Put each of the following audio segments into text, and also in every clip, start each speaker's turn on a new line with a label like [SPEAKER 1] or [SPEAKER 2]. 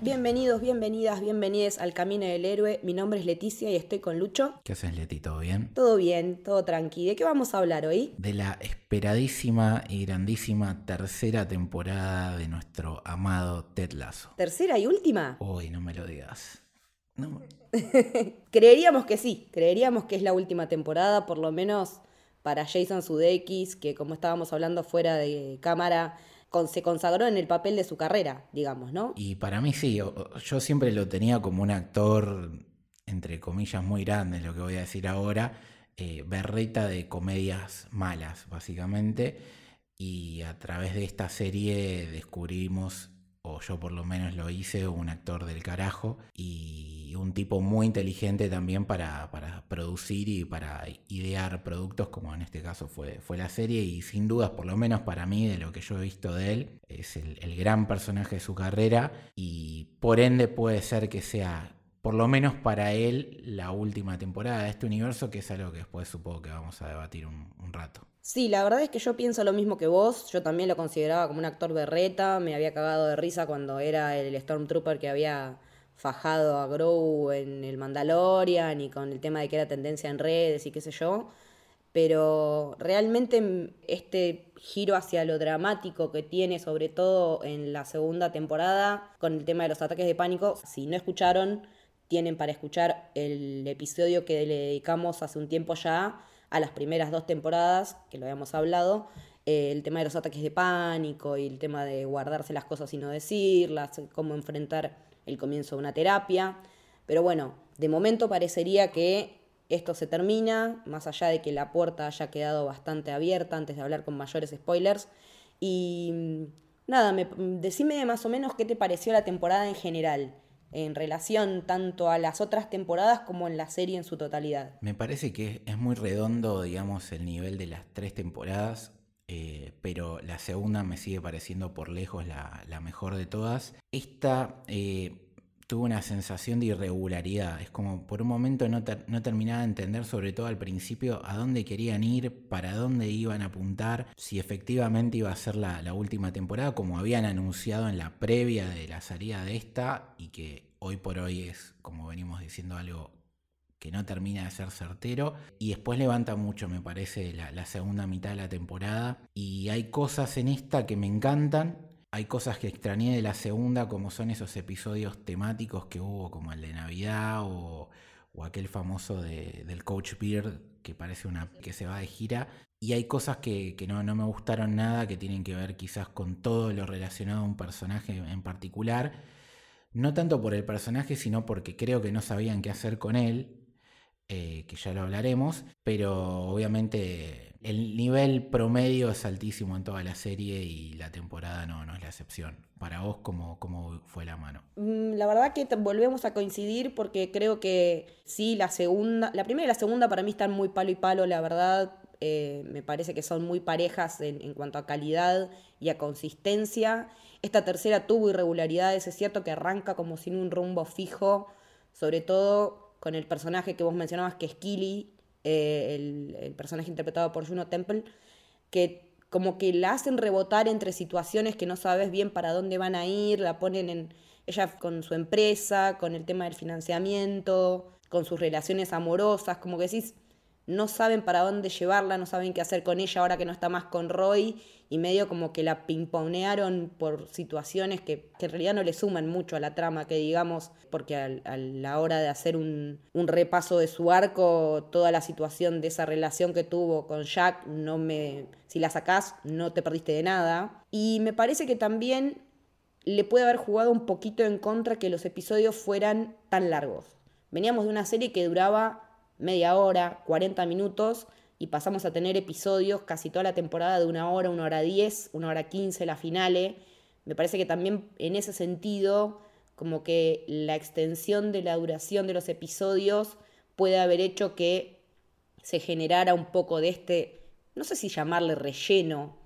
[SPEAKER 1] Bienvenidos, bienvenidas, bienvenides al Camino del Héroe. Mi nombre es Leticia y estoy con Lucho.
[SPEAKER 2] ¿Qué haces, Leti? ¿Todo bien?
[SPEAKER 1] Todo bien, todo tranqui. ¿De qué vamos a hablar hoy?
[SPEAKER 2] De la esperadísima y grandísima tercera temporada de nuestro amado Ted Lasso.
[SPEAKER 1] ¿Tercera y última?
[SPEAKER 2] Uy, no me lo digas. No,
[SPEAKER 1] Creeríamos que sí, creeríamos que es la última temporada, por lo menos para Jason Sudeikis, que como estábamos hablando fuera de cámara, se consagró en el papel de su carrera, digamos, ¿no?
[SPEAKER 2] Y para mí sí, yo siempre lo tenía como un actor, entre comillas, muy grande, lo que voy a decir ahora, eh, berreta de comedias malas, básicamente. Y a través de esta serie descubrimos, o yo por lo menos lo hice, un actor del carajo y un tipo muy inteligente también para, para producir y para idear productos, como en este caso fue, fue la serie. Y sin dudas, por lo menos para mí, de lo que yo he visto de él, es el, gran personaje de su carrera y por ende puede ser que sea, por lo menos para él, la última temporada de este universo, que es algo que después supongo que vamos a debatir un rato.
[SPEAKER 1] Sí, la verdad es que yo pienso lo mismo que vos. Yo también lo consideraba como un actor berreta. Me había cagado de risa cuando era el Stormtrooper que había fajado a Grogu en el Mandalorian y con el tema de que era tendencia en redes y qué sé yo. Pero realmente este giro hacia lo dramático que tiene, sobre todo en la segunda temporada, con el tema de los ataques de pánico, si no escucharon, tienen para escuchar el episodio que le dedicamos hace un tiempo ya a las primeras dos temporadas, que lo habíamos hablado, eh, el tema de los ataques de pánico y el tema de guardarse las cosas y no decirlas, cómo enfrentar el comienzo de una terapia. Pero bueno, de momento parecería que esto se termina, más allá de que la puerta haya quedado bastante abierta antes de hablar con mayores spoilers. Y mm, nada, me, decime más o menos qué te pareció la temporada en general, en relación tanto a las otras temporadas como en la serie en su totalidad.
[SPEAKER 2] Me parece que es muy redondo, digamos, el nivel de las tres temporadas, eh, pero la segunda me sigue pareciendo por lejos la, mejor de todas. Esta eh, tuvo una sensación de irregularidad, es como por un momento no, no terminaba de entender, sobre todo al principio, a dónde querían ir, para dónde iban a apuntar, si efectivamente iba a ser la, la última temporada, como habían anunciado en la previa de la salida de esta, y que hoy por hoy es, como venimos diciendo, algo que no termina de ser certero. Y después levanta mucho, me parece, la, la segunda mitad de la temporada. Y hay cosas en esta que me encantan. Hay cosas que extrañé de la segunda, como son esos episodios temáticos que hubo, como el de Navidad o, o aquel famoso de- del Coach Beard, que parece una que se va de gira. Y hay cosas que, que no, no me gustaron nada, que tienen que ver quizás con todo lo relacionado a un personaje en particular. No tanto por el personaje, sino porque creo que no sabían qué hacer con él, eh, que ya lo hablaremos, pero obviamente el nivel promedio es altísimo en toda la serie y la temporada no, no es la excepción. Para vos, ¿cómo, cómo fue la mano?
[SPEAKER 1] Mm, La verdad que volvemos a coincidir porque creo que sí, la segunda, la primera y la segunda para mí están muy palo y palo, la verdad. eh, me parece que son muy parejas en, en cuanto a calidad y a consistencia. Esta tercera tuvo irregularidades, es cierto que arranca como sin un rumbo fijo, sobre todo con el personaje que vos mencionabas, que es Killy, eh, el, el personaje interpretado por Juno Temple, que como que la hacen rebotar entre situaciones que no sabes bien para dónde van a ir, la ponen en ella con su empresa, con el tema del financiamiento, con sus relaciones amorosas, como que decís, no saben para dónde llevarla, no saben qué hacer con ella ahora que no está más con Roy y medio como que la pimponearon por situaciones que, que en realidad no le suman mucho a la trama, que digamos, porque al- a la hora de hacer un, un repaso de su arco, toda la situación de esa relación que tuvo con Jack, no me, si la sacás, no te perdiste de nada. Y me parece que también le puede haber jugado un poquito en contra que los episodios fueran tan largos. Veníamos de una serie que duraba media hora, 40 minutos, y pasamos a tener episodios casi toda la temporada de una hora, una hora diez, una hora quince, la finale. Me parece que también en ese sentido, como que la extensión de la duración de los episodios puede haber hecho que se generara un poco de este, no sé si llamarle relleno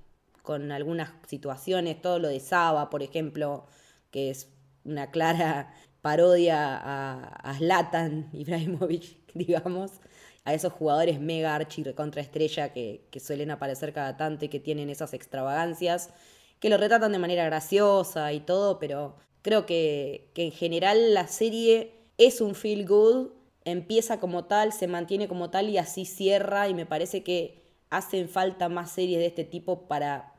[SPEAKER 1] con algunas situaciones, todo lo de Saba, por ejemplo, que es una clara parodia a, a Zlatan Ibrahimovic, digamos, a esos jugadores mega archi contra estrella que, que suelen aparecer cada tanto y que tienen esas extravagancias, que lo retratan de manera graciosa y todo, pero creo que, que en general la serie es un feel good, empieza como tal, se mantiene como tal y así cierra y me parece que hacen falta más series de este tipo para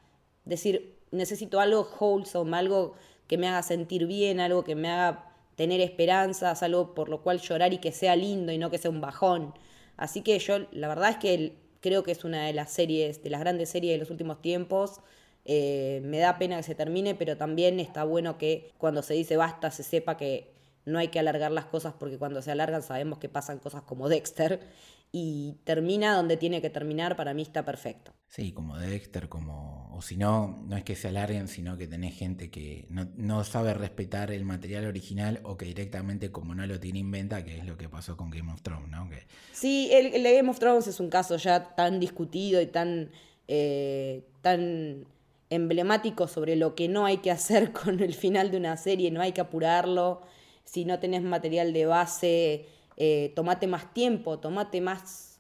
[SPEAKER 1] decir, necesito algo wholesome, algo que me haga sentir bien, algo que me haga tener esperanzas, algo por lo cual llorar y que sea lindo y no que sea un bajón. Así que yo, la verdad es que creo que es una de las series, de las grandes series de los últimos tiempos. Eh, me da pena que se termine, pero también está bueno que cuando se dice basta se sepa que no hay que alargar las cosas porque cuando se alargan sabemos que pasan cosas como Dexter y termina donde tiene que terminar, para mí está perfecto.
[SPEAKER 2] Sí, como Dexter, como. O si no, no es que se alarguen, sino que tenés gente que no, sabe respetar el material original o que directamente, como no lo tiene inventa, que es lo que pasó con Game of Thrones, ¿no?
[SPEAKER 1] Sí, el, el Game of Thrones es un caso ya tan discutido y tan. Eh, tan emblemático sobre lo que no hay que hacer con el final de una serie, no hay que apurarlo. Si no tenés material de base eh, tomate más tiempo, tomate más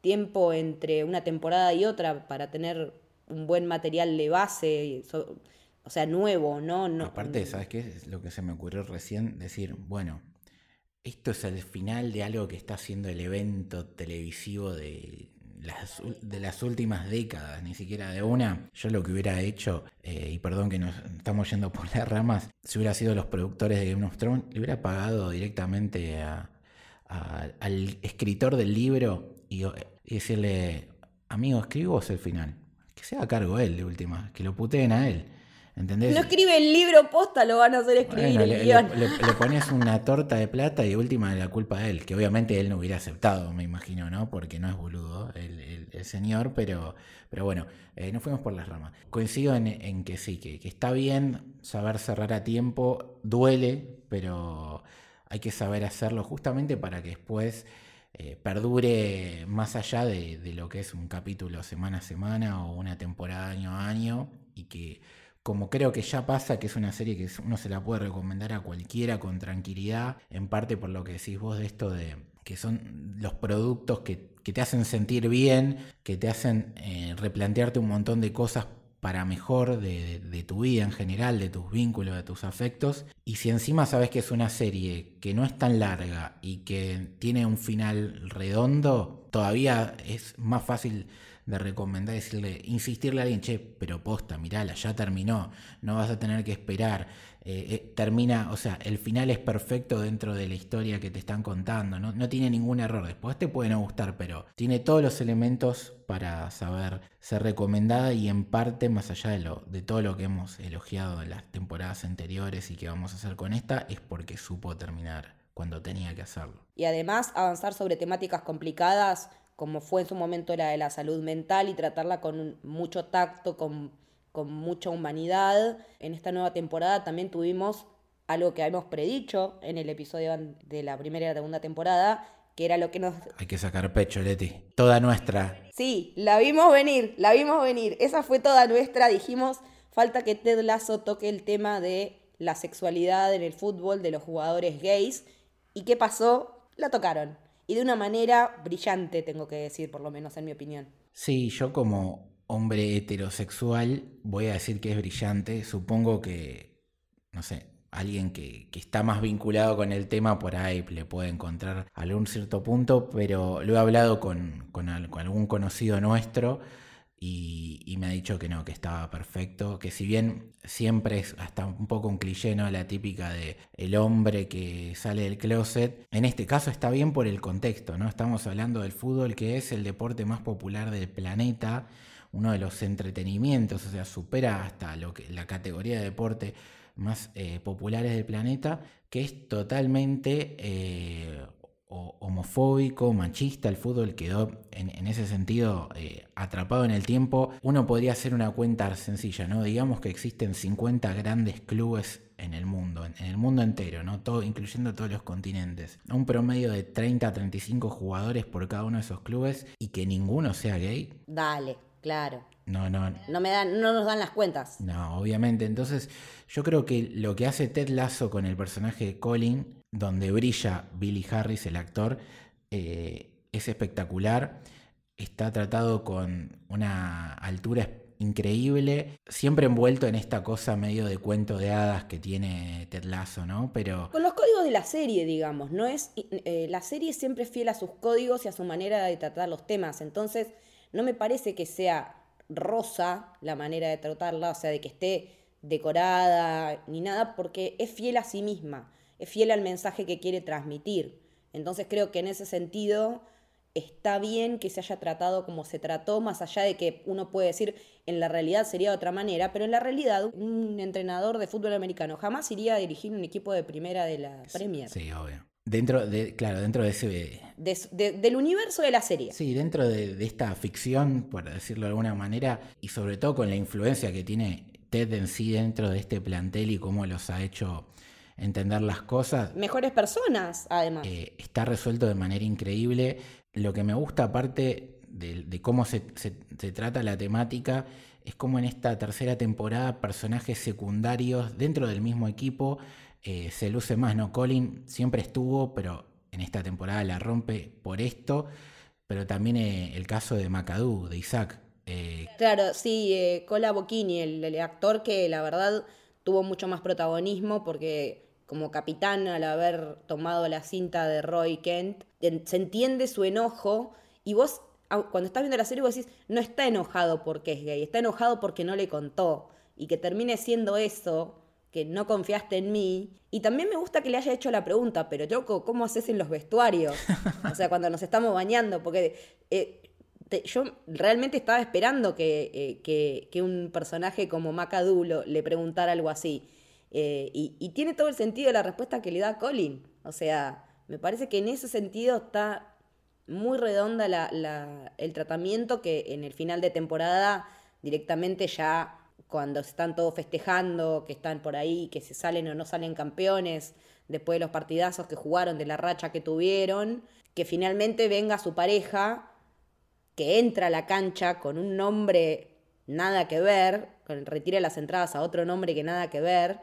[SPEAKER 1] tiempo entre una temporada y otra para tener un buen material de base, o sea, nuevo, ¿no? no
[SPEAKER 2] Aparte, ¿sabes qué? Es lo que se me ocurrió recién, decir, bueno, esto es el final de algo que está haciendo el evento televisivo de las, de las últimas décadas, ni siquiera de una. Yo lo que hubiera hecho, eh, y perdón que nos estamos yendo por las ramas, si hubiera sido los productores de Game of Thrones, le hubiera pagado directamente a, al escritor del libro y, decirle, amigo, escribo el final. Que sea a cargo él de última, que lo puteen a él. ¿Entendés?
[SPEAKER 1] No escribe el libro posta, lo van a hacer escribir el
[SPEAKER 2] le, Le, pones una torta de plata y de última la culpa de él, que obviamente él no hubiera aceptado, me imagino, ¿no? Porque no es boludo el, el, señor, pero, pero bueno, eh, nos fuimos por las ramas. Coincido en, que sí, que, que, está bien saber cerrar a tiempo, duele, pero hay que saber hacerlo justamente para que después eh, perdure más allá de, lo que es un capítulo semana a semana o una temporada año a año y que como creo que ya pasa, que es una serie que uno se la puede recomendar a cualquiera con tranquilidad, en parte por lo que decís vos de esto de que son los productos que, te hacen sentir bien, que te hacen eh, replantearte un montón de cosas para mejor de, tu vida en general, de tus vínculos, de tus afectos. Y si encima sabes que es una serie que no es tan larga y que tiene un final redondo, todavía es más fácil de recomendar, decirle, insistirle a alguien, che, pero posta, mirala, ya terminó, no vas a tener que esperar. Eh, eh, termina, o sea, el final es perfecto dentro de la historia que te están contando, ¿no? no tiene ningún error. Después te puede no gustar, pero tiene todos los elementos para saber ser recomendada y en parte, más allá de, lo, de todo lo que hemos elogiado en las temporadas anteriores y que vamos a hacer con esta, es porque supo terminar cuando tenía que hacerlo.
[SPEAKER 1] Y además avanzar sobre temáticas complicadas como fue en su momento la de la salud mental y tratarla con mucho tacto, con con mucha humanidad. En esta nueva temporada también tuvimos algo que habíamos predicho en el episodio de la primera y la segunda temporada, que era lo que nos...
[SPEAKER 2] Hay que sacar pecho, Leti. Toda nuestra.
[SPEAKER 1] Sí, la vimos venir, la vimos venir. Esa fue toda nuestra. Dijimos, falta que Ted Lasso toque el tema de la sexualidad en el fútbol de los jugadores gays. ¿Y qué pasó? La tocaron. Y de una manera brillante, tengo que decir, por lo menos en mi opinión.
[SPEAKER 2] Sí, yo como hombre heterosexual, voy a decir que es brillante. Supongo que, no sé, alguien que, está más vinculado con el tema por ahí le puede encontrar algún cierto punto, pero lo he hablado con, algún conocido nuestro y, me ha dicho que no, que estaba perfecto, que si bien siempre es hasta un poco un cliché, ¿no? La típica de el hombre que sale del closet, en este caso está bien por el contexto, ¿no? Estamos hablando del fútbol que es el deporte más popular del planeta uno de los entretenimientos, o sea, supera hasta lo que, la categoría de deporte más eh, populares del planeta, que es totalmente eh, homofóbico, machista. El fútbol quedó en, ese sentido eh, atrapado en el tiempo. Uno podría hacer una cuenta sencilla, ¿no? Digamos que existen 50 grandes clubes en el mundo, en, el mundo entero, ¿no? Todo, incluyendo todos los continentes. Un promedio de 30 a 35 jugadores por cada uno de esos clubes y que ninguno sea gay.
[SPEAKER 1] Dale. Claro.
[SPEAKER 2] No, no.
[SPEAKER 1] No, me dan, no nos dan las cuentas.
[SPEAKER 2] No, obviamente. Entonces, yo creo que lo que hace Ted Lasso con el personaje de Colin, donde brilla Billy Harris, el actor, eh, es espectacular. Está tratado con una altura increíble, siempre envuelto en esta cosa medio de cuento de hadas que tiene Ted Lasso, ¿no? Pero
[SPEAKER 1] Con los códigos de la serie, digamos, no es eh, la serie siempre es fiel a sus códigos y a su manera de tratar los temas, entonces no me parece que sea rosa la manera de tratarla, o sea, de que esté decorada ni nada, porque es fiel a sí misma, es fiel al mensaje que quiere transmitir. Entonces creo que en ese sentido está bien que se haya tratado como se trató, más allá de que uno puede decir en la realidad sería de otra manera, pero en la realidad un entrenador de fútbol americano jamás iría a dirigir un equipo de primera de la Premier.
[SPEAKER 2] sí, obvio. Dentro de, claro, dentro de ese
[SPEAKER 1] De- de- del universo de la serie.
[SPEAKER 2] Sí, dentro de, de esta ficción, por decirlo de alguna manera, y sobre todo con la influencia que tiene Ted en sí dentro de este plantel y cómo los ha hecho entender las cosas,
[SPEAKER 1] Mejores personas, además.
[SPEAKER 2] eh, está resuelto de manera increíble. Lo que me gusta, aparte de, de cómo se, se- se trata la temática, es como en esta tercera temporada personajes secundarios dentro del mismo equipo eh, se luce más, ¿no? Colin siempre estuvo, pero en esta temporada la rompe por esto, pero también eh, el caso de McAdoo, de Isaac. eh,
[SPEAKER 1] Claro, sí, Cola Bocchini, el, el actor que la verdad tuvo mucho más protagonismo porque como capitán al haber tomado la cinta de Roy Kent, en- se entiende su enojo y vos cuando estás viendo la serie vos decís, no está enojado porque es gay, está enojado porque no le contó y que termine siendo eso, que no confiaste en mí. Y también me gusta que le haya hecho la pregunta, pero loco, ¿cómo haces en los vestuarios? O sea, cuando nos estamos bañando, porque eh, yo realmente estaba esperando que, eh, que, un personaje como Macadoo lo- le preguntara algo así. Eh, y, tiene todo el sentido la respuesta que le da Colin. O sea, me parece que en ese sentido está muy redonda la- el tratamiento que en el final de temporada directamente ya cuando están todos festejando, que están por ahí, que se salen o no salen campeones, después de los partidazos que jugaron, de la racha que tuvieron, que finalmente venga su pareja que entra a la cancha con un nombre nada que ver, con, retira las entradas a otro nombre que nada que ver,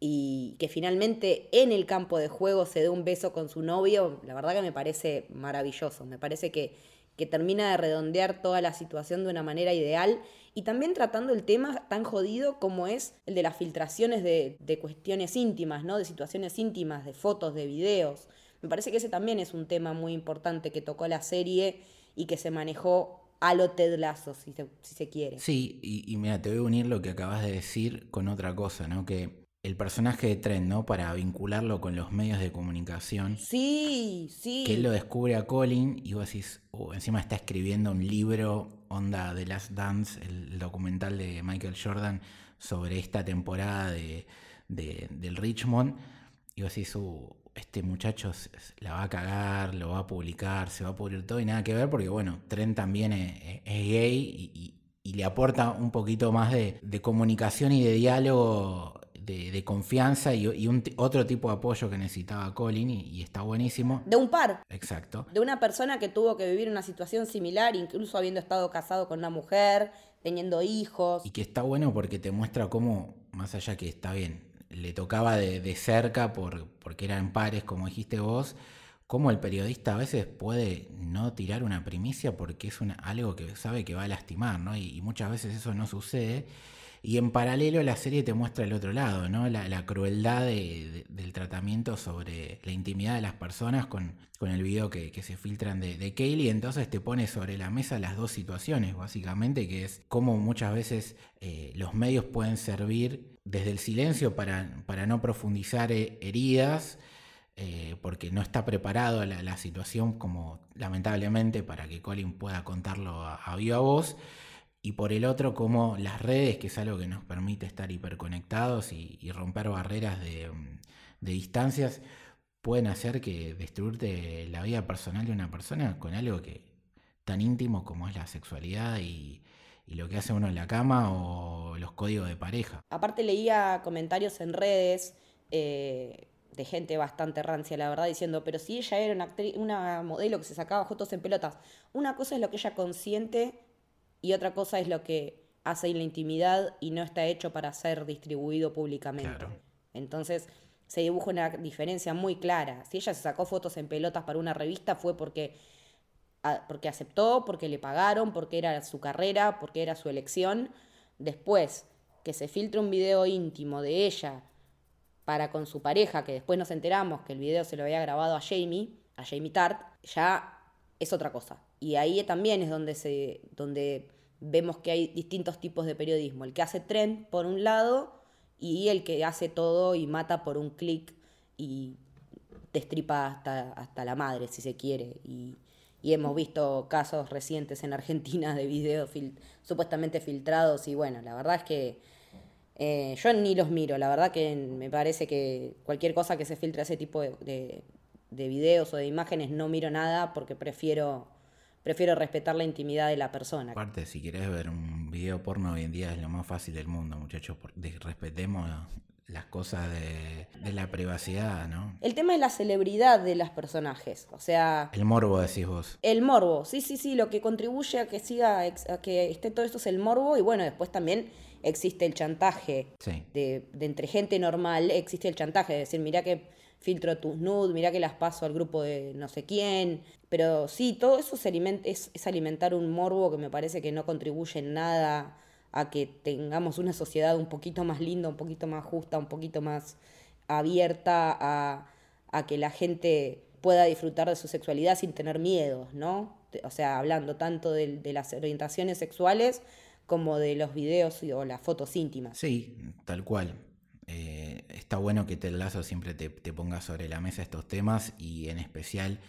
[SPEAKER 1] y que finalmente en el campo de juego se dé un beso con su novio, la verdad que me parece maravilloso, me parece que, que termina de redondear toda la situación de una manera ideal y también tratando el tema tan jodido como es el de las filtraciones de, de cuestiones íntimas, ¿no? de situaciones íntimas, de fotos, de videos. Me parece que ese también es un tema muy importante que tocó la serie y que se manejó a lo Ted si se, si se quiere.
[SPEAKER 2] Sí, y, y mira, te voy a unir lo que acabas de decir con otra cosa, ¿no? Que el personaje de Trent, ¿no? Para vincularlo con los medios de comunicación,
[SPEAKER 1] Sí, sí.
[SPEAKER 2] que él lo descubre a Colin y vos decís, "Oh, encima está escribiendo un libro, onda The Last Dance, el, documental de Michael Jordan sobre esta temporada de, de- del Richmond, y vos decís, "Uh, este muchacho la va a cagar, lo va a publicar, se va a pudrir todo y nada que ver, porque bueno, Trent también es, es- es gay y, y- y le aporta un poquito más de, de comunicación y de diálogo. De, de confianza y, y un otro tipo de apoyo que necesitaba Colin y- y está buenísimo.
[SPEAKER 1] De un par.
[SPEAKER 2] Exacto.
[SPEAKER 1] De una persona que tuvo que vivir una situación similar, incluso habiendo estado casado con una mujer, teniendo hijos.
[SPEAKER 2] Y que está bueno porque te muestra cómo, más allá que está bien, le tocaba de, de cerca por, porque eran pares, como dijiste vos, cómo el periodista a veces puede no tirar una primicia porque es una, algo que sabe que va a lastimar, ¿no? Y, y muchas veces eso no sucede. Y en paralelo la serie te muestra el otro lado, ¿no? La, crueldad de- de- del tratamiento sobre la intimidad de las personas con, con el video que, se filtran de, de Kaylee. Entonces te pone sobre la mesa las dos situaciones, básicamente, que es cómo muchas veces eh, los medios pueden servir desde el silencio para, para no profundizar eh, heridas. eh, porque no está preparado la, la situación como lamentablemente para que Colin pueda contarlo a, a viva voz y por el otro como las redes, que es algo que nos permite estar hiperconectados y, romper barreras de, mm, de distancias, pueden hacer que destruirte la vida personal de una persona con algo que tan íntimo como es la sexualidad y, lo que hace uno en la cama o los códigos de pareja.
[SPEAKER 1] Aparte leía comentarios en redes eh, de gente bastante rancia, la verdad, diciendo, pero si ella era una, una modelo que se sacaba fotos en pelotas, una cosa es lo que ella consciente y otra cosa es lo que hace en la intimidad y no está hecho para ser distribuido públicamente. Entonces se dibuja una diferencia muy clara. Si ella se sacó fotos en pelotas para una revista fue porque, porque aceptó, porque le pagaron, porque era su carrera, porque era su elección. Después, que se filtre un video íntimo de ella para con su pareja, que después nos enteramos que el video se lo había grabado a Jamie, a Jamie Tart, ya es otra cosa. Y ahí también es donde, se, donde vemos que hay distintos tipos de periodismo. El que hace tren por un lado y el que hace todo y mata por un clic y destripa hasta, hasta la madre, si se quiere. Y, hemos visto casos recientes en Argentina de videos supuestamente filtrados y bueno, la verdad es que eh, yo ni los miro, la verdad que me parece que cualquier cosa que se filtre ese tipo de videos o de imágenes no miro nada porque prefiero prefiero respetar la intimidad de la persona.
[SPEAKER 2] Aparte, si querés ver un video porno hoy en día es lo más fácil del mundo, muchachos. Respetemos las cosas de, la privacidad, ¿no?
[SPEAKER 1] El tema es la celebridad de los personajes, o sea...
[SPEAKER 2] El morbo, decís vos.
[SPEAKER 1] El morbo, sí, sí, sí, lo que contribuye a que siga, a que esté todo esto es el morbo y bueno, después también existe el chantaje de, de, entre gente normal, existe el chantaje de decir, mira que filtro tus nudes, mira que las paso al grupo de no sé quién. Pero sí, todo eso es, es alimentar un morbo que me parece que no contribuye en nada a que tengamos una sociedad un poquito más linda, un poquito más justa, un poquito más abierta a, a que la gente pueda disfrutar de su sexualidad sin tener miedos, ¿no? O sea, hablando tanto de, de las orientaciones sexuales como de los videos o las fotos íntimas.
[SPEAKER 2] Sí, tal cual. Eh, está bueno que Ted Lazo siempre te, ponga sobre la mesa estos temas y en especial,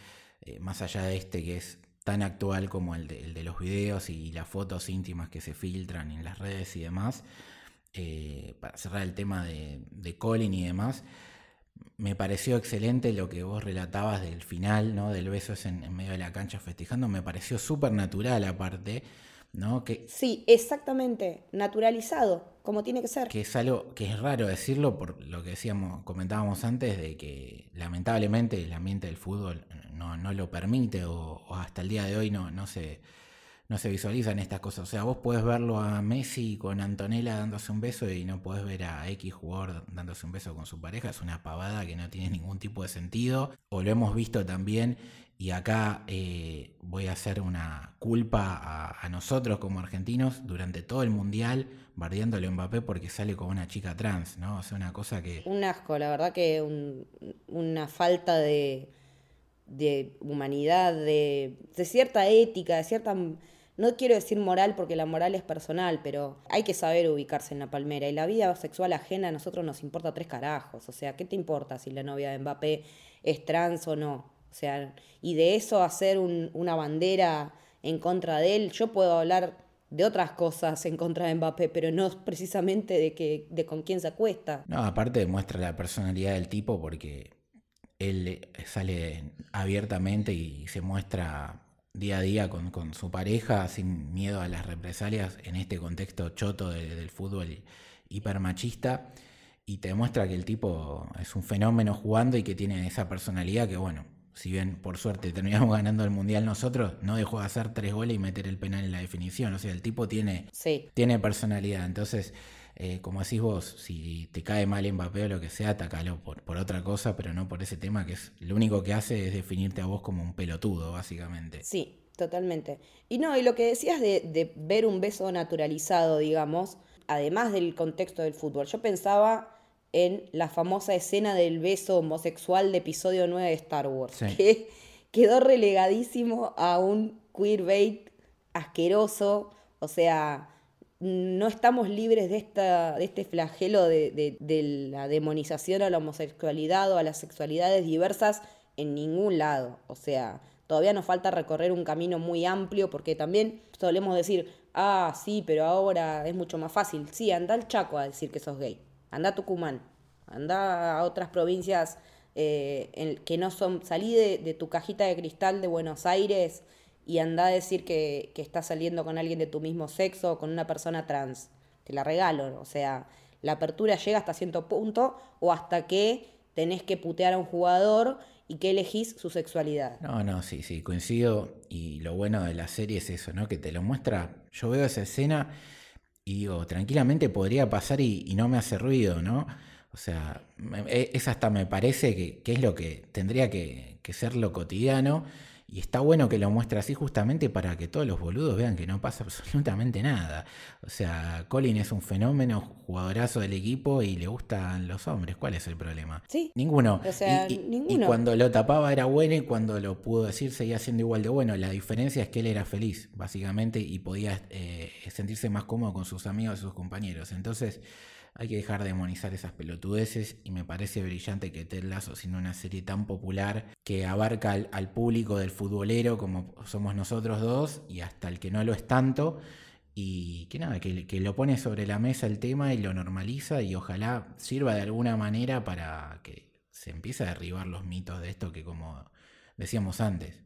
[SPEAKER 2] eh, más allá de este que es tan actual como el de, los videos y las fotos íntimas que se filtran en las redes y demás, eh, para cerrar el tema de, Colin y demás, me pareció excelente lo que vos relatabas del final, ¿no? Del beso en, en medio de la cancha festejando, me pareció súper natural aparte. ¿No? Que,
[SPEAKER 1] sí, exactamente, naturalizado, como tiene que ser.
[SPEAKER 2] Que es algo que es raro decirlo por lo que decíamos, comentábamos antes, de que lamentablemente el ambiente del fútbol no, lo permite o, hasta el día de hoy no, no, se, no se visualizan estas cosas. O sea, vos podés verlo a Messi con Antonella dándose un beso y no podés ver a X jugador dándose un beso con su pareja. Es una pavada que no tiene ningún tipo de sentido. O lo hemos visto también y acá eh, voy a hacer una culpa a, nosotros como argentinos durante todo el mundial, bardeándole a Mbappé porque sale con una chica trans, ¿no? O sea, una cosa que.
[SPEAKER 1] Un asco, la verdad que una falta de, de humanidad, de, de cierta ética, de cierta. No quiero decir moral porque la moral es personal, pero hay que saber ubicarse en la palmera. Y la vida sexual ajena a nosotros nos importa tres carajos. O sea, ¿qué te importa si la novia de Mbappé es trans o no? O sea, y de eso hacer una bandera en contra de él, yo puedo hablar de otras cosas en contra de Mbappé, pero no precisamente de que de con quién se acuesta.
[SPEAKER 2] No, aparte demuestra la personalidad del tipo porque él sale abiertamente y se muestra día a día con, su pareja sin miedo a las represalias en este contexto choto del fútbol hipermachista y te demuestra que el tipo es un fenómeno jugando y que tiene esa personalidad que bueno, si bien por suerte terminamos ganando el mundial nosotros, no dejó de hacer tres goles y meter el penal en la definición. O sea, el tipo tiene, tiene personalidad. Entonces, eh, como decís vos, si te cae mal Mbappé o lo que sea, atacalo por, por otra cosa, pero no por ese tema que es lo único que hace es definirte a vos como un pelotudo, básicamente.
[SPEAKER 1] Sí, totalmente. Y no, y lo que decías de, de ver un beso naturalizado, digamos, además del contexto del fútbol, yo pensaba en la famosa escena del beso homosexual de episodio 9 de Star Wars, que quedó relegadísimo a un queerbait asqueroso, o sea, no estamos libres de, esta, de este flagelo de, la demonización a la homosexualidad o a las sexualidades diversas en ningún lado, o sea, todavía nos falta recorrer un camino muy amplio porque también solemos decir, ah, sí, pero ahora es mucho más fácil, sí, anda al Chaco a decir que sos gay anda a Tucumán, anda a otras provincias eh, que no son, salí de, tu cajita de cristal de Buenos Aires y anda a decir que, que estás saliendo con alguien de tu mismo sexo o con una persona trans. Te la regalo, o sea, la apertura llega hasta cierto punto o hasta que tenés que putear a un jugador y que elegís su sexualidad.
[SPEAKER 2] No, no, sí, sí, coincido. Y lo bueno de la serie es eso, ¿no? Que te lo muestra. Yo veo esa escena y digo, tranquilamente podría pasar y, no me hace ruido, ¿no? O sea, e, es hasta me parece que, es lo que tendría que, que ser lo cotidiano y está bueno que lo muestre así justamente para que todos los boludos vean que no pasa absolutamente nada. O sea, Colin es un fenómeno, jugadorazo del equipo y le gustan los hombres. ¿Cuál es el problema?
[SPEAKER 1] Sí.
[SPEAKER 2] Ninguno.
[SPEAKER 1] O sea,
[SPEAKER 2] y,
[SPEAKER 1] ninguno.
[SPEAKER 2] y cuando lo tapaba era bueno y cuando lo pudo decir seguía siendo igual de bueno. La diferencia es que él era feliz, básicamente, y podía eh, sentirse más cómodo con sus amigos y sus compañeros. Entonces hay que dejar de demonizar esas pelotudeces y me parece brillante que Ted Lasso, siendo una serie tan popular que abarca al, público del futbolero como somos nosotros dos y hasta el que no lo es tanto, y que nada, que, lo pone sobre la mesa el tema y lo normaliza y ojalá sirva de alguna manera para que se empiece a derribar los mitos de esto que como decíamos antes,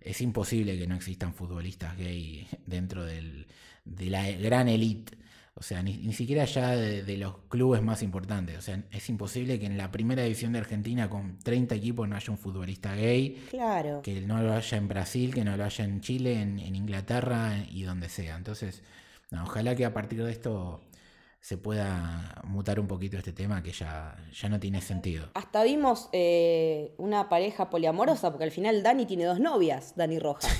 [SPEAKER 2] es imposible que no existan futbolistas gay dentro del, de la gran élite o sea, ni, siquiera ya de, los clubes más importantes. O sea, es imposible que en la primera división de Argentina con 30 equipos no haya un futbolista gay.
[SPEAKER 1] Claro.
[SPEAKER 2] Que no lo haya en Brasil, que no lo haya en Chile, en, Inglaterra y donde sea. Entonces, ojalá que a partir de esto se pueda mutar un poquito este tema que ya, ya no tiene sentido.
[SPEAKER 1] Hasta vimos eh, una pareja poliamorosa, porque al final Dani tiene dos novias, Dani Rojas.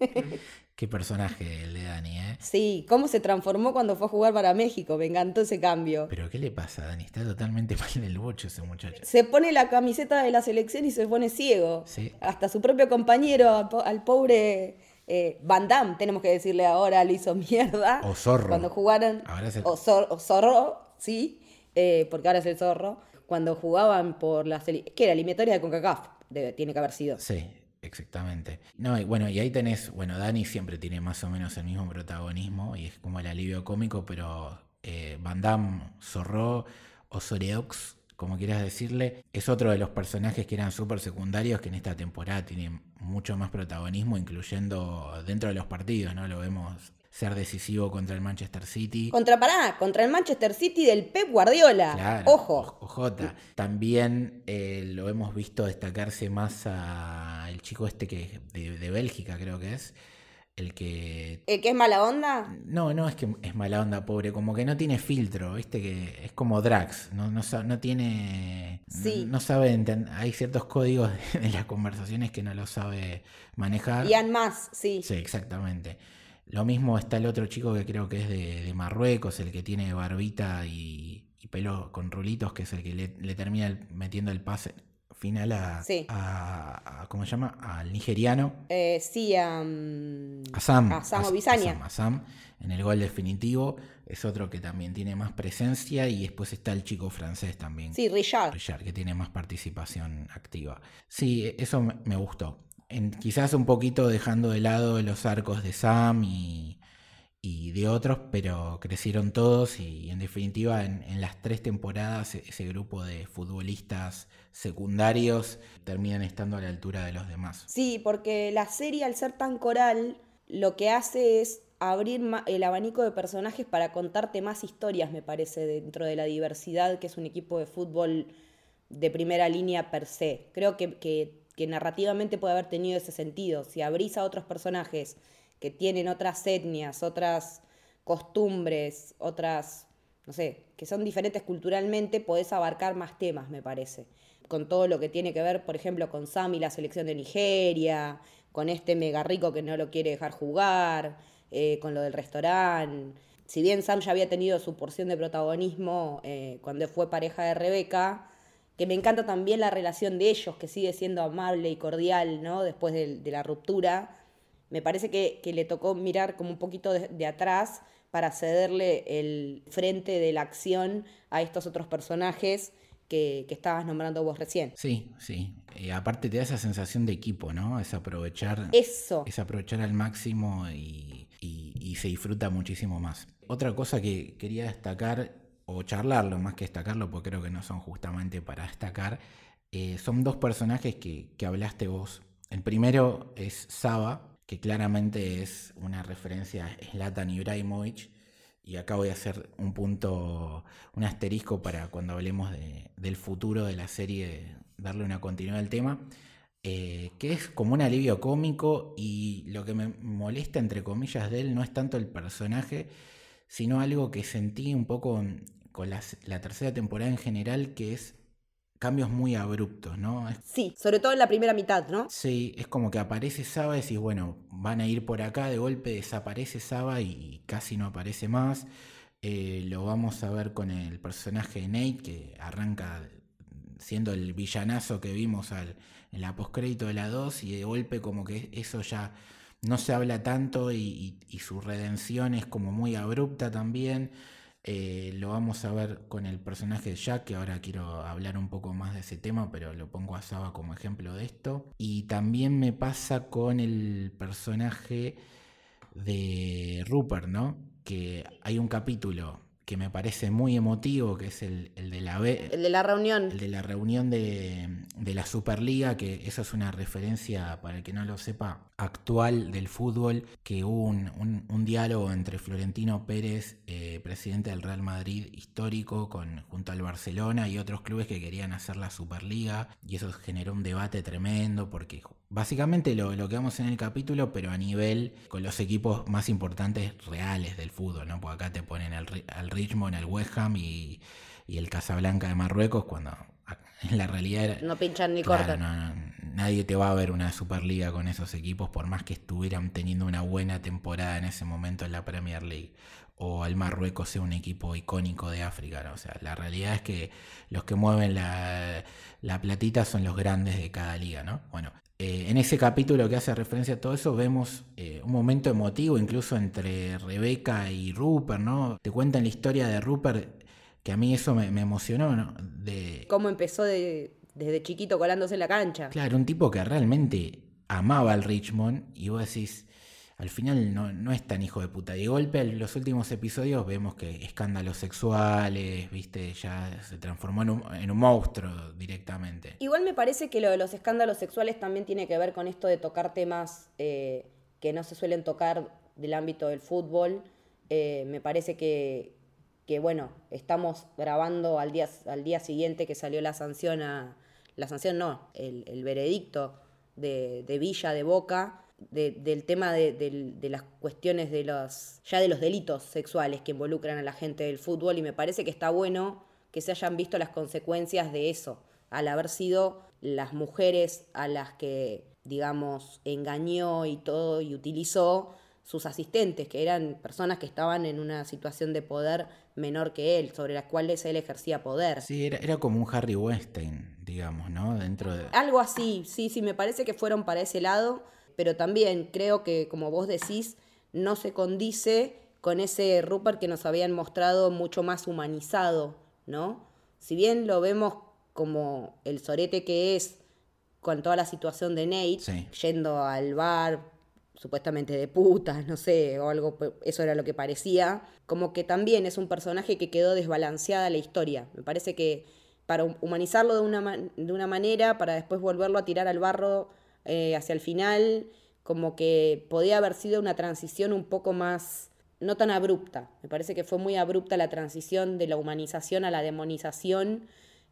[SPEAKER 2] Qué personaje el de Dani, ¿eh?
[SPEAKER 1] Sí, cómo se transformó cuando fue a jugar para México. Me encantó ese cambio.
[SPEAKER 2] Pero ¿qué le pasa a Dani? Está totalmente mal en el bocho ese muchacho.
[SPEAKER 1] Se pone la camiseta de la selección y se pone ciego.
[SPEAKER 2] Sí.
[SPEAKER 1] Hasta su propio compañero, al pobre eh, Van Damme, tenemos que decirle ahora, lo hizo mierda.
[SPEAKER 2] O Zorro.
[SPEAKER 1] Cuando jugaron.
[SPEAKER 2] Ahora es el...
[SPEAKER 1] o, Zorro, sí, eh, porque ahora es el Zorro. Cuando jugaban por la selección. ¿Qué era? Eliminatoria de CONCACAF. tiene que haber sido.
[SPEAKER 2] Sí, Exactamente. No, y bueno, y ahí tenés, bueno, Dani siempre tiene más o menos el mismo protagonismo y es como el alivio cómico, pero eh, Van Damme, Zorro o Soreox, como quieras decirle, es otro de los personajes que eran súper secundarios que en esta temporada tienen mucho más protagonismo, incluyendo dentro de los partidos, ¿no? Lo vemos ser decisivo contra el Manchester City.
[SPEAKER 1] Contra Pará, contra el Manchester City del Pep Guardiola. Ojo.
[SPEAKER 2] Ojota. También eh, lo hemos visto destacarse más a el chico este que de, de, Bélgica, creo que es. El que.
[SPEAKER 1] ¿El que es mala onda?
[SPEAKER 2] No, no es que es mala onda, pobre. Como que no tiene filtro, ¿viste? Que es como Drax. No, no, no tiene.
[SPEAKER 1] Sí.
[SPEAKER 2] No, sabe entender. Hay ciertos códigos de, las conversaciones que no lo sabe manejar.
[SPEAKER 1] Ian más, sí.
[SPEAKER 2] Sí, exactamente. Lo mismo está el otro chico que creo que es de, Marruecos, el que tiene barbita y, pelo con rulitos, que es el que le, termina metiendo el pase final a, a, ¿cómo se llama? Al nigeriano.
[SPEAKER 1] Eh, sí, a,
[SPEAKER 2] a Sam.
[SPEAKER 1] A Sam
[SPEAKER 2] A Sam, en el gol definitivo. Es otro que también tiene más presencia y después está el chico francés también.
[SPEAKER 1] Sí, Richard.
[SPEAKER 2] Richard, que tiene más participación activa. Sí, eso me gustó quizás un poquito dejando de lado los arcos de Sam y, de otros, pero crecieron todos y en definitiva en, las tres temporadas e, ese grupo de futbolistas secundarios terminan estando a la altura de los demás.
[SPEAKER 1] Sí, porque la serie al ser tan coral lo que hace es abrir el abanico de personajes para contarte más historias, me parece, dentro de la diversidad que es un equipo de fútbol de primera línea per se. Creo que, que que narrativamente puede haber tenido ese sentido. Si abrís a otros personajes que tienen otras etnias, otras costumbres, otras, no sé, que son diferentes culturalmente, podés abarcar más temas, me parece. Con todo lo que tiene que ver, por ejemplo, con Sam y la selección de Nigeria, con este mega rico que no lo quiere dejar jugar, eh, con lo del restaurante. Si bien Sam ya había tenido su porción de protagonismo eh, cuando fue pareja de Rebeca, que me encanta también la relación de ellos, que sigue siendo amable y cordial, ¿no? Después de, la ruptura. Me parece que, le tocó mirar como un poquito de, atrás para cederle el frente de la acción a estos otros personajes que, estabas nombrando vos recién.
[SPEAKER 2] Sí, sí. Y aparte te da esa sensación de equipo, ¿no? Es aprovechar.
[SPEAKER 1] Eso.
[SPEAKER 2] Es aprovechar al máximo y, y se disfruta muchísimo más. Otra cosa que quería destacar o charlarlo más que destacarlo, porque creo que no son justamente para destacar, eh, son dos personajes que, hablaste vos. El primero es Saba, que claramente es una referencia a Zlatan Ibrahimovic, y acá voy a hacer un punto, un asterisco para cuando hablemos del futuro de la serie, darle una continuidad al tema, eh, que es como un alivio cómico y lo que me molesta, entre comillas, de él no es tanto el personaje, sino algo que sentí un poco con la tercera temporada en general, que es cambios muy abruptos, ¿no?
[SPEAKER 1] Sí, sobre todo en la primera mitad, ¿no?
[SPEAKER 2] Sí, es como que aparece Saba y decís, bueno, van a ir por acá, de golpe desaparece Saba y casi no aparece más. Eh, lo vamos a ver con el personaje de Nate, que arranca siendo el villanazo que vimos al, en la postcrédito de la 2 y de golpe como que eso ya no se habla tanto y su redención es como muy abrupta también. Eh, lo vamos a ver con el personaje de Jack, que ahora quiero hablar un poco más de ese tema, pero lo pongo a Saba como ejemplo de esto. Y también me pasa con el personaje de Rupert, ¿no? Que hay un capítulo que me parece muy emotivo, que es el, de la
[SPEAKER 1] el de la reunión.
[SPEAKER 2] El de la reunión de, la Superliga, que eso es una referencia, para el que no lo sepa, actual del fútbol, que hubo un, diálogo entre Florentino Pérez, eh, presidente del Real Madrid histórico, con, junto al Barcelona y otros clubes que querían hacer la Superliga, y eso generó un debate tremendo, porque Básicamente lo, que vamos en el capítulo, pero a nivel con los equipos más importantes reales del fútbol, ¿no? Porque acá te ponen al, Richmond, al West Ham y, el Casablanca de Marruecos, cuando en la realidad...
[SPEAKER 1] No pinchan ni cortan.
[SPEAKER 2] nadie te va a ver una Superliga con esos equipos, por más que estuvieran teniendo una buena temporada en ese momento en la Premier League. O al Marruecos sea un equipo icónico de África, ¿no? O sea, la realidad es que los que mueven la, la platita son los grandes de cada liga, ¿no? Bueno, eh, en ese capítulo que hace referencia a todo eso vemos eh, un momento emotivo incluso entre Rebeca y Rupert, ¿no? Te cuentan la historia de Rupert, que a mí eso me, emocionó, ¿no? De...
[SPEAKER 1] Cómo empezó desde chiquito colándose en la cancha.
[SPEAKER 2] Claro, un tipo que realmente amaba al Richmond y vos decís, al final no, es tan hijo de puta. De golpe, en los últimos episodios vemos que escándalos sexuales, viste, ya se transformó en un, monstruo directamente.
[SPEAKER 1] Igual me parece que lo de los escándalos sexuales también tiene que ver con esto de tocar temas eh, que no se suelen tocar del ámbito del fútbol. Eh, me parece que, que, bueno, estamos grabando al día, al día siguiente que salió la sanción a... La sanción no, el, veredicto de, de Villa de Boca del tema de, las cuestiones de los, ya de los delitos sexuales que involucran a la gente del fútbol y me parece que está bueno que se hayan visto las consecuencias de eso, al haber sido las mujeres a las que, digamos, engañó y todo y utilizó sus asistentes, que eran personas que estaban en una situación de poder menor que él, sobre las cuales él ejercía poder.
[SPEAKER 2] Sí, era, era como un Harry Weinstein, digamos, ¿no? Dentro de...
[SPEAKER 1] Algo así, sí, sí, me parece que fueron para ese lado pero también creo que, como vos decís, no se condice con ese Rupert que nos habían mostrado mucho más humanizado, ¿no? Si bien lo vemos como el sorete que es con toda la situación de Nate, yendo al bar, supuestamente de putas, no sé, o algo, eso era lo que parecía, como que también es un personaje que quedó desbalanceada la historia. Me parece que para humanizarlo de una, de una manera, para después volverlo a tirar al barro eh, hacia el final, como que podía haber sido una transición un poco más, no tan abrupta. Me parece que fue muy abrupta la transición de la humanización a la demonización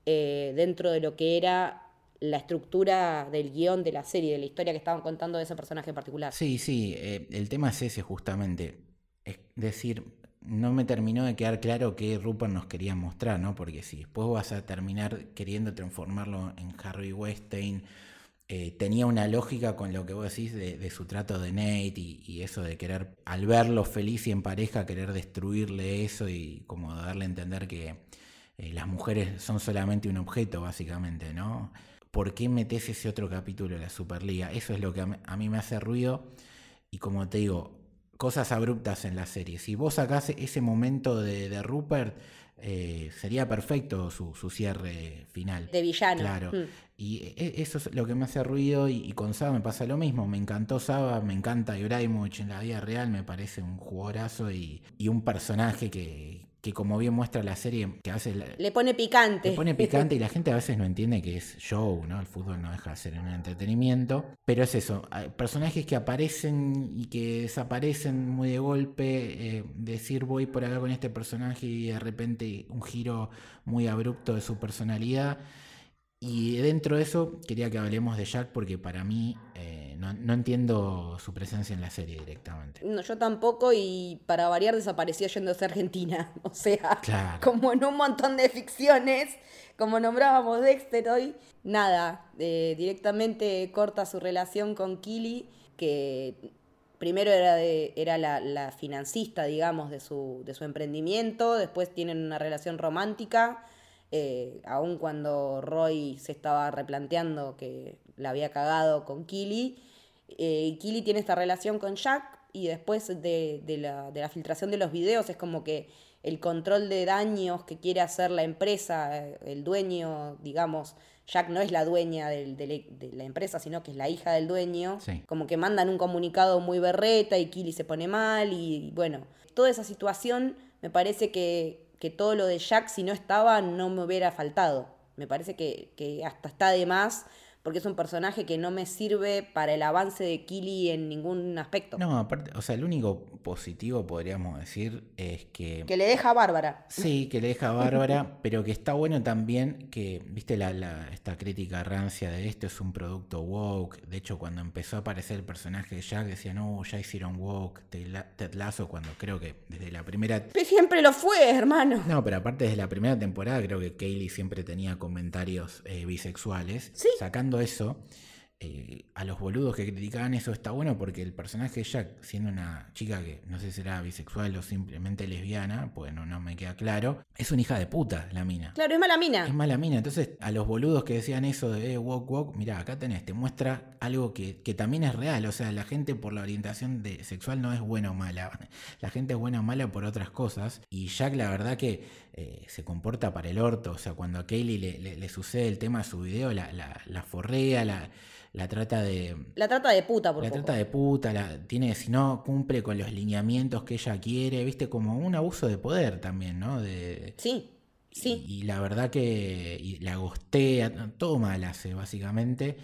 [SPEAKER 1] eh, dentro de lo que era la estructura del guion de la serie, de la historia que estaban contando de ese personaje en particular.
[SPEAKER 2] Sí, sí, eh, el tema es ese justamente. Es decir, no me terminó de quedar claro qué Rupert nos quería mostrar, ¿no? Porque si después vas a terminar queriendo transformarlo en Harry Weinstein eh, tenía una lógica con lo que vos decís de, su trato de Nate y, eso de querer, al verlo feliz y en pareja, querer destruirle eso y como darle a entender que eh, las mujeres son solamente un objeto, básicamente, ¿no? ¿Por qué metes ese otro capítulo de la Superliga? Eso es lo que a mí, me hace ruido y como te digo, cosas abruptas en la serie. Si vos sacás ese momento de Rupert, eh, sería perfecto su, cierre final.
[SPEAKER 1] De villano.
[SPEAKER 2] Claro. Mm. Y e, eso es lo que me hace ruido y, con Saba me pasa lo mismo. Me encantó Saba, me encanta Ibrahimovic en la vida real, me parece un jugadorazo y, un personaje que, que como bien muestra la serie, que a veces la-
[SPEAKER 1] Le pone picante.
[SPEAKER 2] le pone picante y la gente a veces no entiende que es show, ¿no? El fútbol no deja de ser un entretenimiento. Pero es eso, hay personajes que aparecen y que desaparecen muy de golpe, eh, decir voy por acá con este personaje y de repente un giro muy abrupto de su personalidad. Y dentro de eso quería que hablemos de Jack porque para mí eh, no, no entiendo su presencia en la serie directamente.
[SPEAKER 1] No, yo tampoco y para variar desapareció yéndose a Argentina. O sea,
[SPEAKER 2] Claro.
[SPEAKER 1] como en un montón de ficciones, como nombrábamos Dexter hoy, nada, eh, directamente corta su relación con Kili, que primero era, de, era la, la financista, digamos, de su, de su emprendimiento, después tienen una relación romántica, eh, aun cuando Roy se estaba replanteando que la había cagado con Kili. Eh, tiene esta relación con Jack y después de, de la, de la filtración de los videos es como que el control de daños que quiere hacer la empresa, eh, el dueño, digamos, Jack no es la dueña del- del- de la empresa, sino que es la hija del dueño,
[SPEAKER 2] Sí.
[SPEAKER 1] como que mandan un comunicado muy berreta y Kili se pone mal y bueno, toda esa situación me parece que, que todo lo de Jack si no estaba no me hubiera faltado. Me parece que, que hasta está de más porque es un personaje que no me sirve para el avance de Kili en ningún aspecto.
[SPEAKER 2] No, aparte, o sea, el único positivo podríamos decir es que
[SPEAKER 1] Que le deja a Bárbara.
[SPEAKER 2] Sí, que le deja bárbara, pero que está bueno también que, viste, la, la- esta crítica rancia de esto es un producto woke. De hecho, cuando empezó a aparecer el personaje de Jack, decía, no, ya hicieron woke, Ted Lasso, cuando creo que desde la primera...
[SPEAKER 1] Pero siempre lo fue, hermano.
[SPEAKER 2] No, pero aparte desde la primera temporada creo que Kaylee siempre tenía comentarios eh, bisexuales.
[SPEAKER 1] Sí.
[SPEAKER 2] Sacando eso, eh, a los boludos que criticaban eso está bueno porque el personaje de Jack, siendo una chica que no sé si será bisexual o simplemente lesbiana, pues no, no me queda claro, es una hija de puta la mina.
[SPEAKER 1] Claro, es mala mina.
[SPEAKER 2] Es mala mina. Entonces, a los boludos que decían eso de eh, walk, walk, mira, acá tenés, te muestra algo que, que también es real. O sea, la gente por la orientación de, sexual no es buena o mala. La gente es buena o mala por otras cosas. Y Jack, la verdad que eh, se comporta para el orto. O sea, cuando a Kaylee le, le- le sucede el tema de su video, la, la, la forrea, la, la trata de.
[SPEAKER 1] La trata de puta, por
[SPEAKER 2] La
[SPEAKER 1] poco.
[SPEAKER 2] trata de puta, la, tiene, si no cumple con los lineamientos que ella quiere, viste, como un abuso de poder también, ¿no? De,
[SPEAKER 1] Sí, sí.
[SPEAKER 2] y, y la verdad que y la gostea, todo mal hace, básicamente.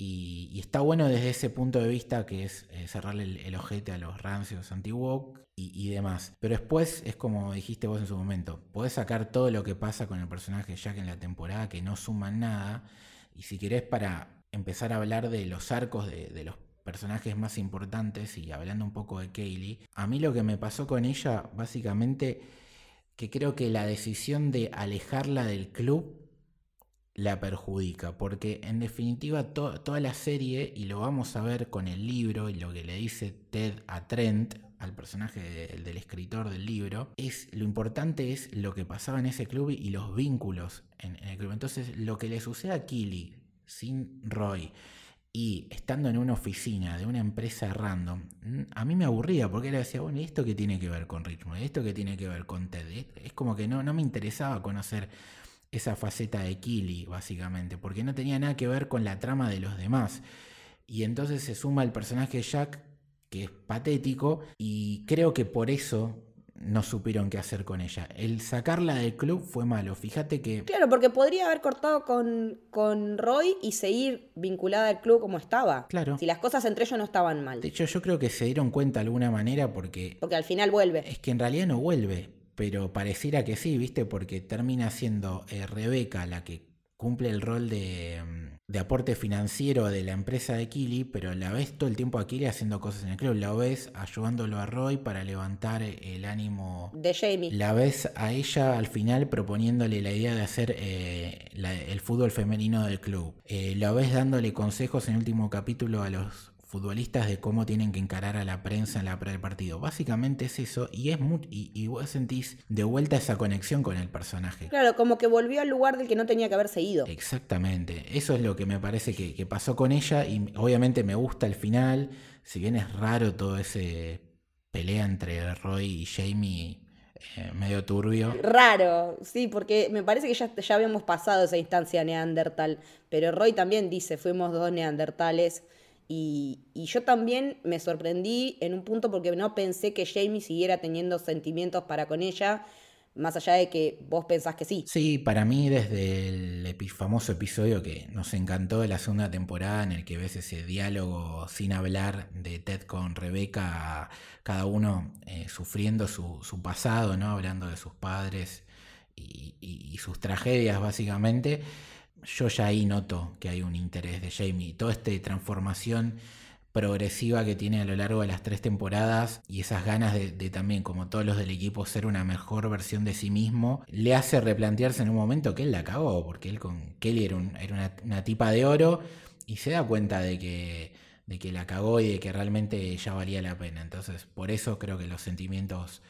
[SPEAKER 2] Y, y está bueno desde ese punto de vista que es eh, cerrarle el, el ojete a los rancios anti-woke y, demás. Pero después es como dijiste vos en su momento, podés sacar todo lo que pasa con el personaje Jack en la temporada que no suman nada. Y si querés para empezar a hablar de los arcos de, los personajes más importantes y hablando un poco de Kaylee, a mí lo que me pasó con ella básicamente que creo que la decisión de alejarla del club la perjudica, porque en definitiva to- toda la serie, y lo vamos a ver con el libro y lo que le dice Ted a Trent, al personaje de- del escritor del libro, es lo importante es lo que pasaba en ese club y los vínculos en, el club. Entonces, lo que le sucede a Killy sin Roy y estando en una oficina de una empresa random, mm, a mí me aburría porque era decía, bueno, ¿y esto qué tiene que ver con Richmond? ¿Y esto qué tiene que ver con Ted? Es como que no, no me interesaba conocer esa faceta de Killy, básicamente, porque no tenía nada que ver con la trama de los demás. Y entonces se suma el personaje de Jack, que es patético, y creo que por eso no supieron qué hacer con ella. El sacarla del club fue malo. Fíjate que
[SPEAKER 1] Claro, porque podría haber cortado con, con Roy y seguir vinculada al club como estaba.
[SPEAKER 2] Claro.
[SPEAKER 1] Si las cosas entre ellos no estaban mal.
[SPEAKER 2] De hecho, yo creo que se dieron cuenta de alguna manera porque
[SPEAKER 1] Porque al final vuelve.
[SPEAKER 2] es que en realidad no vuelve, pero pareciera que sí, ¿viste? Porque termina siendo eh, Rebeca la que cumple el rol de, mm, de aporte financiero de la empresa de Kili, pero la ves todo el tiempo a Kili haciendo cosas en el club. La ves ayudándolo a Roy para levantar el ánimo
[SPEAKER 1] De Jamie.
[SPEAKER 2] la ves a ella al final proponiéndole la idea de hacer eh, la- el fútbol femenino del club. Eh, la ves dándole consejos en el último capítulo a los futbolistas de cómo tienen que encarar a la prensa en la pre del partido. Básicamente es eso y es mu- y, y vos sentís de vuelta esa conexión con el personaje.
[SPEAKER 1] Claro, como que volvió al lugar del que no tenía que haberse ido.
[SPEAKER 2] Exactamente, eso es lo que me parece que, que pasó con ella y obviamente me gusta el final, si bien es raro todo ese pelea entre Roy y Jamie eh, medio turbio.
[SPEAKER 1] Raro, sí, porque me parece que ya, ya habíamos pasado esa instancia neandertal, pero Roy también dice, fuimos dos neandertales, y, yo también me sorprendí en un punto porque no pensé que Jamie siguiera teniendo sentimientos para con ella, más allá de que vos pensás que sí.
[SPEAKER 2] Sí, para mí desde el famoso episodio que nos encantó de la segunda temporada en el que ves ese diálogo sin hablar de Ted con Rebeca, cada uno eh, sufriendo su, pasado, ¿no? hablando de sus padres y sus tragedias básicamente, yo ya ahí noto que hay un interés de Jamie. Toda esta transformación progresiva que tiene a lo largo de las tres temporadas y esas ganas de, también, como todos los del equipo, ser una mejor versión de sí mismo, le hace replantearse en un momento que él la cagó, porque él con Kelly era, era una, tipa de oro y se da cuenta de que, de que la cagó y de que realmente ya valía la pena. Entonces, por eso creo que los sentimientos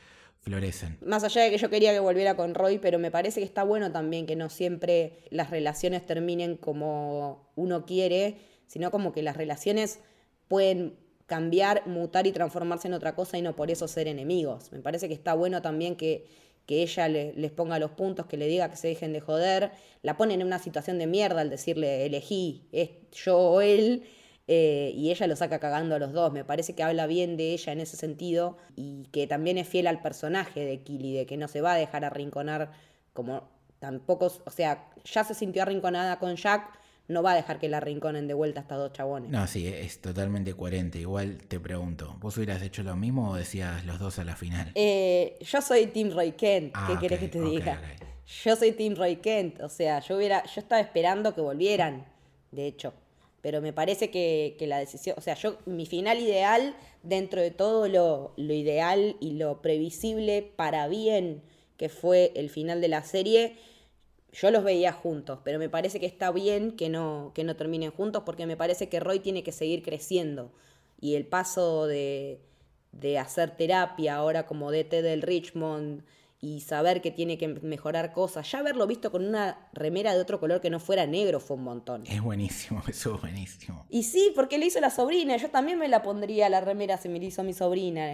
[SPEAKER 1] Más allá de que yo quería que volviera con Roy, pero me parece que está bueno también que no siempre las relaciones terminen como uno quiere, sino como que las relaciones pueden cambiar, mutar y transformarse en otra cosa y no por eso ser enemigos. Me parece que está bueno también que, que ella les ponga los puntos, que le diga que se dejen de joder. La ponen en una situación de mierda al decirle elegí, es yo o él, eh, y ella lo saca cagando a los dos. Me parece que habla bien de ella en ese sentido y que también es fiel al personaje de Killy, de que no se va a dejar arrinconar como tampoco, o sea, ya se sintió arrinconada con Jack no va a dejar que la rinconen de vuelta hasta dos chabones.
[SPEAKER 2] No, sí, es totalmente coherente. Igual te pregunto, ¿vos hubieras hecho lo mismo o decías los dos a la final?
[SPEAKER 1] Eh, yo soy Team Roy Kent, ¿qué ah, querés que te diga? Yo soy Team Roy Kent, o sea, yo hubiera, yo estaba esperando que volvieran, de hecho. Pero me parece que, la decisión, o sea, yo, mi final ideal, dentro de todo lo, lo ideal y lo previsible para bien que fue el final de la serie, yo los veía juntos, pero me parece que está bien que no, que no terminen juntos porque me parece que Roy tiene que seguir creciendo. Y el paso de, de hacer terapia ahora como DT del Richmond, y saber que tiene que mejorar cosas. Ya haberlo visto con una remera de otro color que no fuera negro fue un montón.
[SPEAKER 2] Es buenísimo, eso es buenísimo.
[SPEAKER 1] Y sí, porque le hizo la sobrina. Yo también me la pondría la remera si me la hizo mi sobrina,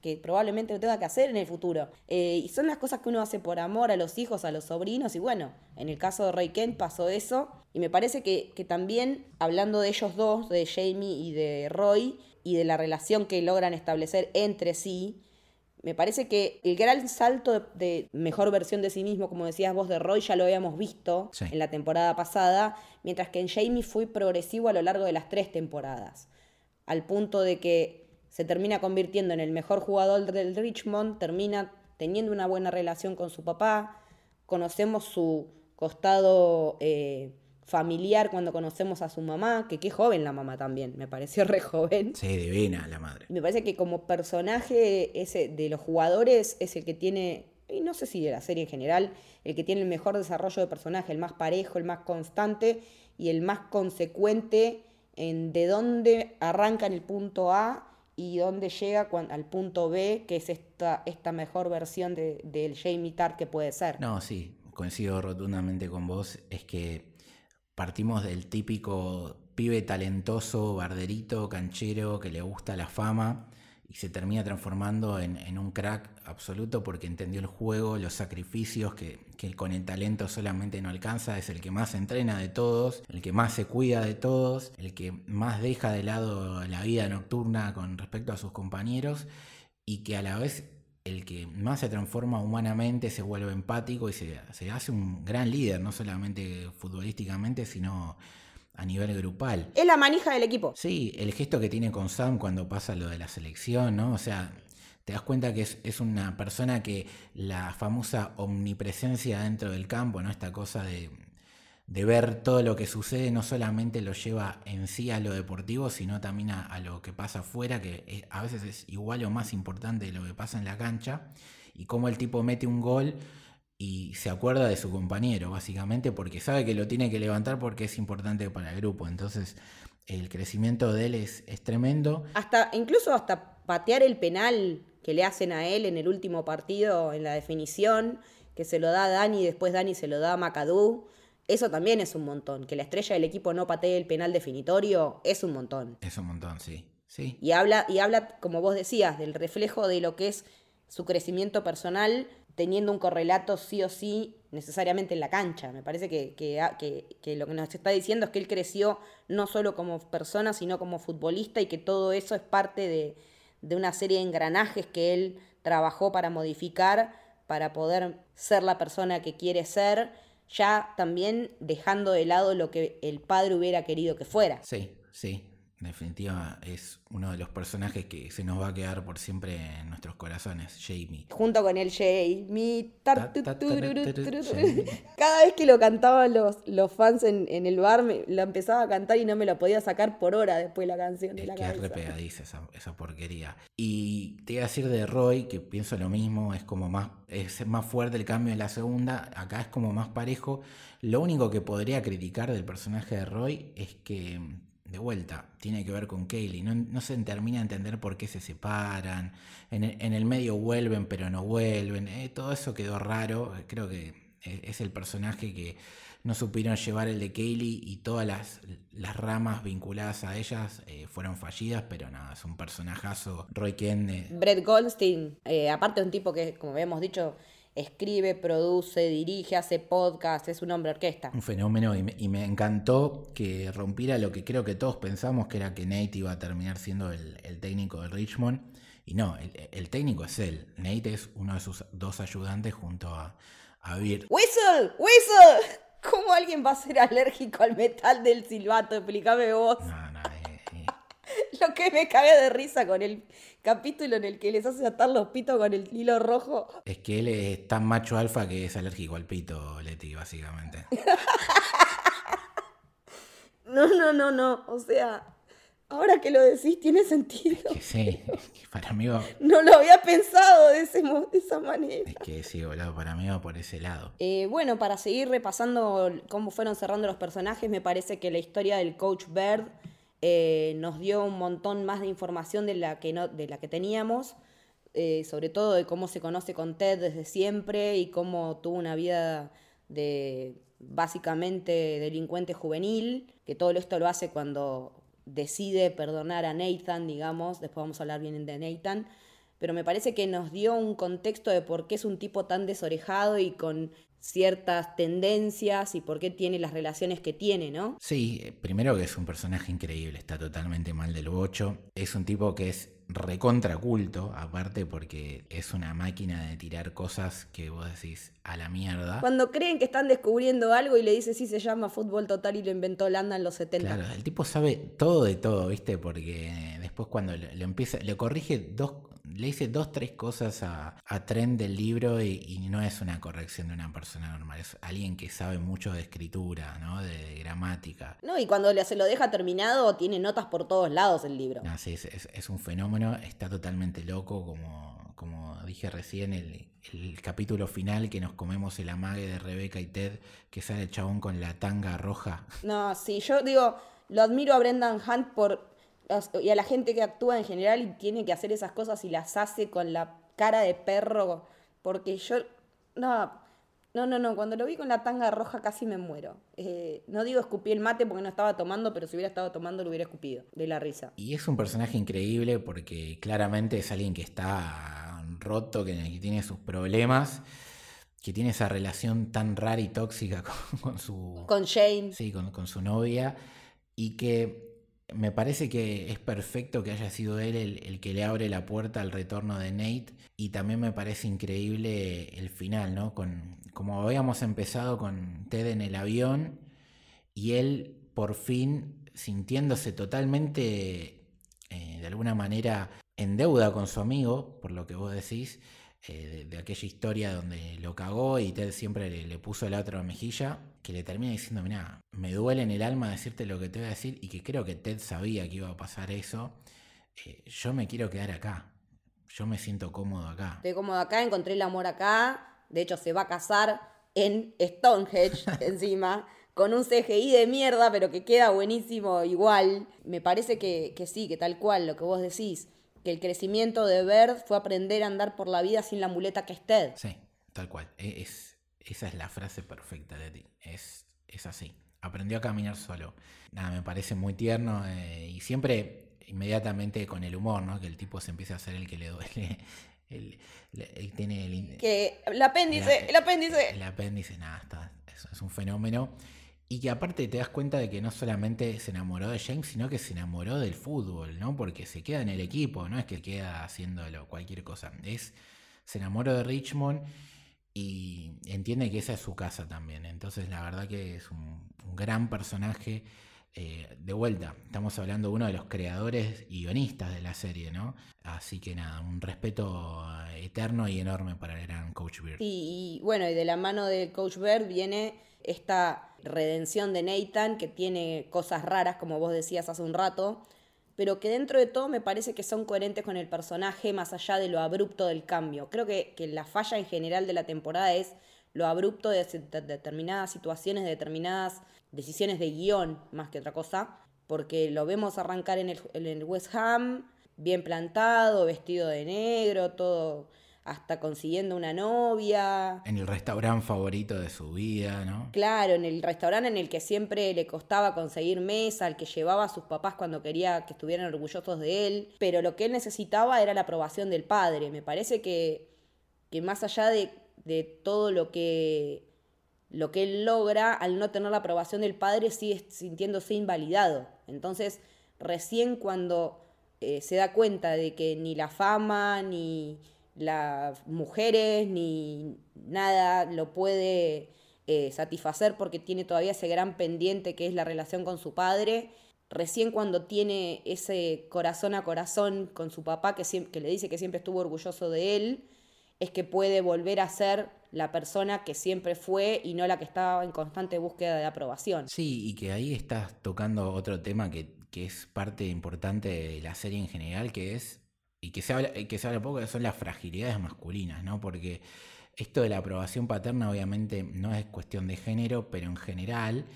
[SPEAKER 1] que probablemente lo tenga que hacer en el futuro. Eh, y son las cosas que uno hace por amor a los hijos, a los sobrinos. Y bueno, en el caso de Ray Kent pasó eso. Y me parece que, que también, hablando de ellos dos, de Jamie y de Roy, y de la relación que logran establecer entre sí, me parece que el gran salto de, mejor versión de sí mismo, como decías vos, de Roy, ya lo habíamos visto en la temporada pasada, mientras que en Jamie fue progresivo a lo largo de las tres temporadas, al punto de que se termina convirtiendo en el mejor jugador del Richmond, termina teniendo una buena relación con su papá, conocemos su costado... Eh, familiar cuando conocemos a su mamá, que qué joven la mamá también, me pareció re joven.
[SPEAKER 2] Sí, divina la madre.
[SPEAKER 1] Me parece que como personaje ese de los jugadores es el que tiene, y no sé si de la serie en general, el que tiene el mejor desarrollo de personaje, el más parejo, el más constante y el más consecuente en de dónde arranca en el punto A y dónde llega al punto B, que es esta, esta mejor versión de, del Jamie Tart que puede ser.
[SPEAKER 2] No, sí, coincido rotundamente con vos, es que Partimos del típico pibe talentoso, barderito, canchero, que le gusta la fama y se termina transformando en, un crack absoluto porque entendió el juego, los sacrificios que, que, con el talento solamente no alcanza, es el que más entrena de todos, el que más se cuida de todos, el que más deja de lado la vida nocturna con respecto a sus compañeros y que a la vez el que más se transforma humanamente, se vuelve empático y se, hace un gran líder, no solamente futbolísticamente, sino a nivel grupal.
[SPEAKER 1] Es la manija del equipo.
[SPEAKER 2] Sí, el gesto que tiene con Sam cuando pasa lo de la selección, ¿no? O sea, te das cuenta que es, es una persona que la famosa omnipresencia dentro del campo, ¿no? Esta cosa de de ver todo lo que sucede, no solamente lo lleva en sí a lo deportivo, sino también a, lo que pasa afuera, que a veces es igual o más importante de lo que pasa en la cancha, y cómo el tipo mete un gol y se acuerda de su compañero, básicamente, porque sabe que lo tiene que levantar porque es importante para el grupo. Entonces, el crecimiento de él es, es tremendo.
[SPEAKER 1] Hasta, incluso hasta patear el penal que le hacen a él en el último partido, en la definición, que se lo da a Dani y después Dani se lo da a Macadú eso también es un montón. Que la estrella del equipo no patee el penal definitorio es un montón.
[SPEAKER 2] Es un montón, sí. sí.
[SPEAKER 1] Y habla, y habla, como vos decías, del reflejo de lo que es su crecimiento personal, teniendo un correlato sí o sí necesariamente en la cancha. Me parece que, que, lo que nos está diciendo es que él creció no solo como persona, sino como futbolista y que todo eso es parte de, de una serie de engranajes que él trabajó para modificar para poder ser la persona que quiere ser, ya también dejando de lado lo que el padre hubiera querido que fuera.
[SPEAKER 2] Sí, sí, en definitiva, es uno de los personajes que se nos va a quedar por siempre en nuestros corazones, Jamie.
[SPEAKER 1] Junto con el Jamie. Cada vez que lo cantaban los, los fans en, el bar, me, lo empezaba a cantar y no me lo podía sacar por hora después la canción.
[SPEAKER 2] Es
[SPEAKER 1] la
[SPEAKER 2] que es repegadiza esa, esa porquería. Y te iba a decir de Roy, que pienso lo mismo, es como más, es más fuerte el cambio en la segunda, acá es como más parejo. Lo único que podría criticar del personaje de Roy es que de vuelta, tiene que ver con Kaylee. No, se termina de entender por qué se separan. En el, medio vuelven, pero no vuelven. Eh, todo eso quedó raro. Creo que eh, es el personaje que no supieron llevar el de Kaylee y todas las, las ramas vinculadas a ellas eh, fueron fallidas, pero nada, es un personajazo. Roy Kent.
[SPEAKER 1] Brett Goldstein, aparte de un tipo que, como habíamos dicho, escribe, produce, dirige, hace podcast, es un hombre orquesta.
[SPEAKER 2] Un fenómeno y me, encantó que rompiera lo que creo que todos pensamos que era que Nate iba a terminar siendo el, técnico de Richmond. Y no, el, técnico es él. Nate es uno de sus dos ayudantes junto a, a.
[SPEAKER 1] ¡Whistle! ¡Whistle! ¿Cómo alguien va a ser alérgico al metal del silbato? Explícame vos.
[SPEAKER 2] No, no.
[SPEAKER 1] Lo que me caga de risa con el capítulo en el que les hace atar los pitos con el hilo rojo.
[SPEAKER 2] Es que él es tan macho alfa que es alérgico al pito, Leti, básicamente.
[SPEAKER 1] no, no, no, no. O sea, ahora que lo decís tiene sentido.
[SPEAKER 2] Es que sí, para mí va...
[SPEAKER 1] No lo había pensado de, esa manera.
[SPEAKER 2] Es que sí, volado, para mí va por ese lado.
[SPEAKER 1] Eh, bueno, para seguir repasando cómo fueron cerrando los personajes, me parece que la historia del Coach Bird eh, nos dio un montón más de información de la que, no, de la que teníamos, eh, sobre todo de cómo se conoce con Ted desde siempre y cómo tuvo una vida de básicamente delincuente juvenil, que todo esto lo hace cuando decide perdonar a Nathan, digamos, después vamos a hablar bien de Nathan, pero me parece que nos dio un contexto de por qué es un tipo tan desorejado y con ciertas tendencias y por qué tiene las relaciones que tiene, ¿no?
[SPEAKER 2] Sí, primero que es un personaje increíble, está totalmente mal del bocho. Es un tipo que es recontraculto, aparte porque es una máquina de tirar cosas que vos decís a la mierda.
[SPEAKER 1] Cuando creen que están descubriendo algo y le dice sí se llama fútbol total y lo inventó Landa en los 70.
[SPEAKER 2] Claro, el tipo sabe todo de todo, ¿viste? Porque después cuando le, empieza, le corrige dos, le dice dos, tres cosas a, a Trent del libro y, no es una corrección de una persona normal, es alguien que sabe mucho de escritura, ¿no? De, gramática.
[SPEAKER 1] No, y cuando se lo deja terminado, tiene notas por todos lados el libro.
[SPEAKER 2] No, sí, es, un fenómeno, está totalmente loco, como, como dije recién, el, el capítulo final que nos comemos el amague de Rebeca y Ted, que sale el chabón con la tanga roja.
[SPEAKER 1] No, sí, yo digo, lo admiro a Brendan Hunt por y a la gente que actúa en general y tiene que hacer esas cosas y las hace con la cara de perro, porque yo, no, no, no, no, cuando lo vi con la tanga roja casi me muero. Eh, no digo escupí el mate porque no estaba tomando, pero si hubiera estado tomando lo hubiera escupido, de la risa.
[SPEAKER 2] Y es un personaje increíble porque claramente es alguien que está roto, que, tiene sus problemas que tiene esa relación tan rara y tóxica con, su...
[SPEAKER 1] Con Jane.
[SPEAKER 2] Sí, con, con, su novia. Y que me parece que es perfecto que haya sido él el, que le abre la puerta al retorno de Nate y también me parece increíble el final, ¿no? Con, como habíamos empezado con Ted en el avión y él por fin sintiéndose totalmente, eh, de alguna manera, en deuda con su amigo, por lo que vos decís, eh, de, aquella historia donde lo cagó y Ted siempre le, puso la otra mejilla, que le termina diciendo, mira, me duele en el alma decirte lo que te voy a decir y que creo que Ted sabía que iba a pasar eso, eh, yo me quiero quedar acá, yo me siento cómodo acá.
[SPEAKER 1] Estoy cómodo acá, encontré el amor acá, de hecho se va a casar en Stonehenge encima. Con un CGI de mierda, pero que queda buenísimo igual. Me parece que, que sí, que tal cual, lo que vos decís que el crecimiento de Bird fue aprender a andar por la vida sin la muleta que es Ted.
[SPEAKER 2] Sí, tal cual. E, es, esa es la frase perfecta de ti. Es, es así. Aprendió a caminar solo. Nada, me parece muy tierno eh, y siempre inmediatamente con el humor, ¿no? Que el tipo se empieza a hacer el que le duele. El, tiene el,
[SPEAKER 1] que el apéndice, el, apéndice.
[SPEAKER 2] El apéndice, nada, está, es un fenómeno. Y que aparte te das cuenta de que no solamente se enamoró de James, sino que se enamoró del fútbol, ¿no? Porque se queda en el equipo, no es que queda haciéndolo cualquier cosa. Es, se enamoró de Richmond y entiende que esa es su casa también. Entonces la verdad que es un, gran personaje. Eh, de vuelta, estamos hablando de uno de los creadores y guionistas de la serie, ¿no? Así que nada, un respeto eterno y enorme para el gran Coach Beard.
[SPEAKER 1] y bueno, y de la mano de Coach Beard viene esta redención de Nathan, que tiene cosas raras, como vos decías hace un rato, pero que dentro de todo me parece que son coherentes con el personaje más allá de lo abrupto del cambio. Creo que, la falla en general de la temporada es lo abrupto de, determinadas situaciones, de determinadas decisiones de guion, más que otra cosa, porque lo vemos arrancar en el, en el West Ham, bien plantado, vestido de negro, todo hasta consiguiendo una novia.
[SPEAKER 2] En el restaurante favorito de su vida, ¿no?
[SPEAKER 1] Claro, en el restaurante en el que siempre le costaba conseguir mesa, al que llevaba a sus papás cuando quería que estuvieran orgullosos de él, pero lo que él necesitaba era la aprobación del padre. Me parece que, que más allá de, de todo lo que, lo que él logra, al no tener la aprobación del padre, sigue sintiéndose invalidado. Entonces, recién cuando eh, se da cuenta de que ni la fama, ni las mujeres ni nada lo puede eh, satisfacer porque tiene todavía ese gran pendiente que es la relación con su padre. Recién cuando tiene ese corazón a corazón con su papá que, que le dice que siempre estuvo orgulloso de él, es que puede volver a ser la persona que siempre fue y no la que estaba en constante búsqueda de aprobación.
[SPEAKER 2] Sí, y que ahí estás tocando otro tema que, que es parte importante de la serie en general, que es y que se habla, que se habla poco, son las fragilidades masculinas, ¿no? Porque esto de la aprobación paterna obviamente no es cuestión de género, pero en general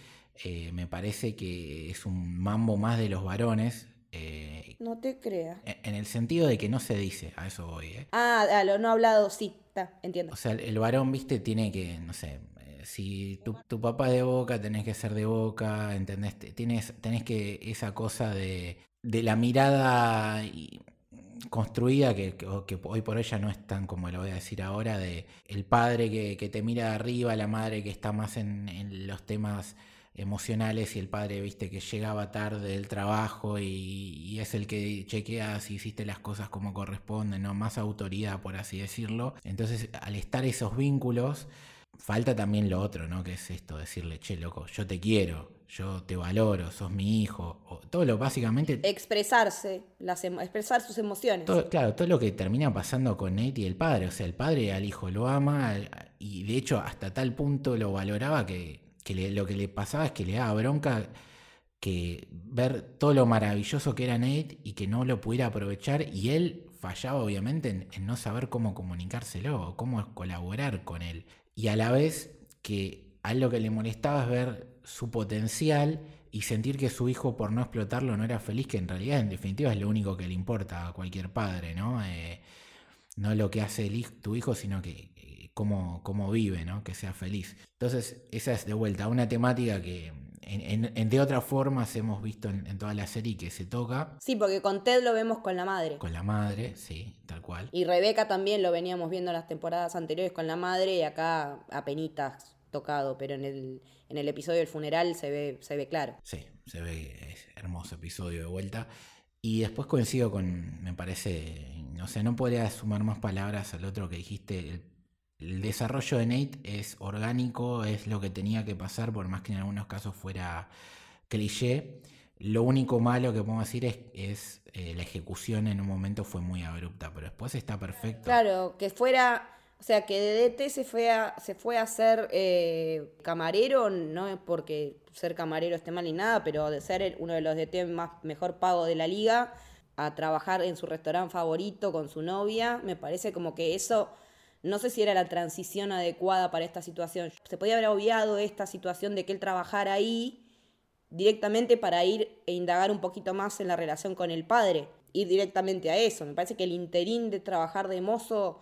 [SPEAKER 2] eh, me parece que es un mambo más de los varones.
[SPEAKER 1] Eh, no te creas.
[SPEAKER 2] En, el sentido de que no se dice, a eso voy. ¿eh?
[SPEAKER 1] Ah, lo no hablado, sí, está, entiendo.
[SPEAKER 2] O sea, el, varón, viste, tiene que, no sé, eh, si tu, tu, papá es de boca, tenés que ser de boca, ¿entendés? Tienes, tenés que esa cosa de, de la mirada... Y, construida que, hoy por hoy ya no es tan como lo voy a decir ahora, de el padre que, te mira de arriba, la madre que está más en, los temas emocionales y el padre, viste, que llegaba tarde del trabajo y, es el que chequea si hiciste las cosas como corresponden, ¿no? Más autoridad, por así decirlo. Entonces, al estar esos vínculos, falta también lo otro, ¿no? Que es esto, decirle, che, loco, yo te quiero, yo te valoro, sos mi hijo, o todo lo básicamente...
[SPEAKER 1] Expresarse, las expresar sus emociones.
[SPEAKER 2] claro, todo lo que termina pasando con Nate y el padre, o sea, el padre al hijo lo ama y de hecho hasta tal punto lo valoraba que, lo que le pasaba es que le daba bronca que ver todo lo maravilloso que era Nate y que no lo pudiera aprovechar y él fallaba obviamente en, en no saber cómo comunicárselo, cómo colaborar con él. Y a la vez que a él lo que le molestaba es ver su potencial y sentir que su hijo por no explotarlo no era feliz, que en realidad en definitiva es lo único que le importa a cualquier padre, ¿no? Eh, no lo que hace tu hijo, sino que eh, cómo, cómo, vive, ¿no? Que sea feliz. Entonces, esa es de vuelta una temática que en, de otras formas hemos visto en, toda la serie que se toca.
[SPEAKER 1] Sí, porque con Ted lo vemos con la madre.
[SPEAKER 2] Con la madre, sí, tal cual.
[SPEAKER 1] Y Rebeca también lo veníamos viendo en las temporadas anteriores con la madre y acá penitas tocado, pero en el, en el episodio del funeral se ve, se ve claro.
[SPEAKER 2] Sí, se ve, es hermoso episodio de vuelta. Y después coincido con, me parece, no sé, no podría sumar más palabras al otro que dijiste. El, desarrollo de Nate es orgánico, es lo que tenía que pasar, por más que en algunos casos fuera cliché. Lo único malo que podemos decir es, es eh, la ejecución en un momento fue muy abrupta, pero después está perfecto.
[SPEAKER 1] Claro, que fuera o sea, que de DT se fue a, se fue a ser eh, camarero, no es porque ser camarero esté mal ni nada, pero de ser uno de los DT más mejor pagos de la liga, a trabajar en su restaurante favorito con su novia, me parece como que eso, no sé si era la transición adecuada para esta situación. Se podía haber obviado esta situación de que él trabajara ahí directamente para ir e indagar un poquito más en la relación con el padre, ir directamente a eso. Me parece que el interín de trabajar de mozo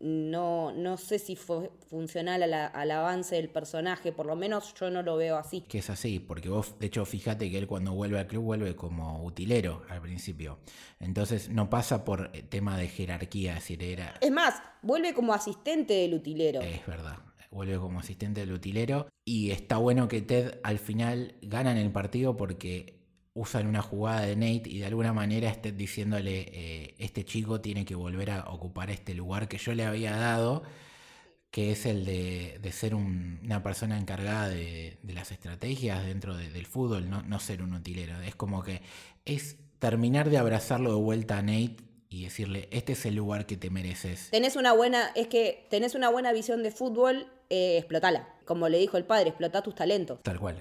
[SPEAKER 1] no, no sé si fue funcional al avance del personaje, por lo menos yo no lo veo así.
[SPEAKER 2] Que es así, porque vos, de hecho, fíjate que él cuando vuelve al club vuelve como utilero al principio. Entonces no pasa por eh, tema de jerarquía, es decir, era...
[SPEAKER 1] Es más, vuelve como asistente del utilero.
[SPEAKER 2] Es verdad, vuelve como asistente del utilero. Y está bueno que Ted al final gana en el partido porque usan una jugada de Nate y de alguna manera estén diciéndole, eh, este chico tiene que volver a ocupar este lugar que yo le había dado, que es el de, ser una persona encargada de, las estrategias dentro del fútbol, no, no ser un utilero. Es como que es terminar de abrazarlo de vuelta a Nate y decirle, este es el lugar que te mereces.
[SPEAKER 1] Tenés una buena, es que tenés una buena visión de fútbol, eh, explotala. Como le dijo el padre, explota tus talentos.
[SPEAKER 2] Tal cual.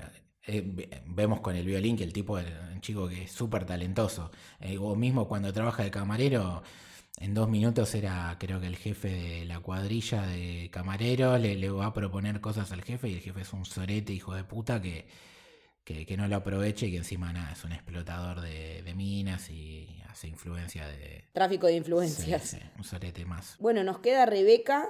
[SPEAKER 2] Eh, vemos con el violín que el tipo es un chico que es súper talentoso. Eh, o mismo cuando trabaja de camarero, en dos minutos era creo que el jefe de la cuadrilla de camareros, le, le va a proponer cosas al jefe y el jefe es un sorete hijo de puta que que, no lo aproveche y que encima nada, es un explotador de, minas y hace influencia de...
[SPEAKER 1] Tráfico de influencias.
[SPEAKER 2] Sí, un sorete más.
[SPEAKER 1] Bueno, nos queda Rebeca,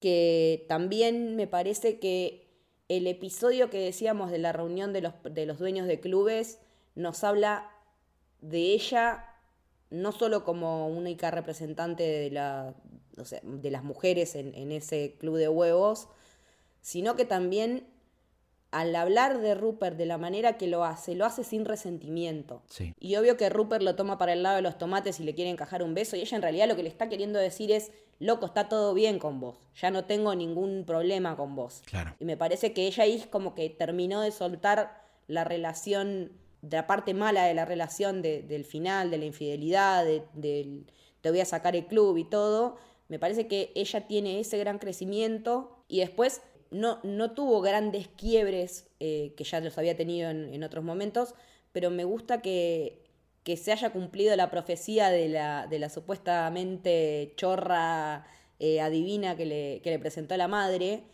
[SPEAKER 1] que también me parece que el episodio que decíamos de la reunión de los, de los dueños de clubes nos habla de ella no solo como única representante de, la, de las mujeres en, en ese club de huevos, sino que también al hablar de Rupert de la manera que lo hace, lo hace sin resentimiento. Y obvio que Rupert lo toma para el lado de los tomates y le quiere encajar un beso, y ella en realidad lo que le está queriendo decir es, loco, está todo bien con vos, ya no tengo ningún problema con vos.
[SPEAKER 2] Claro.
[SPEAKER 1] Y me parece que ella ahí como que terminó de soltar la relación, de la parte mala de la relación del final, de la infidelidad, del te voy a sacar el club y todo. Me parece que ella tiene ese gran crecimiento y después no, no tuvo grandes quiebres eh, que ya los había tenido en, otros momentos, pero me gusta que, se haya cumplido la profecía de la, de la supuestamente chorra eh, adivina que le, que le presentó la madre,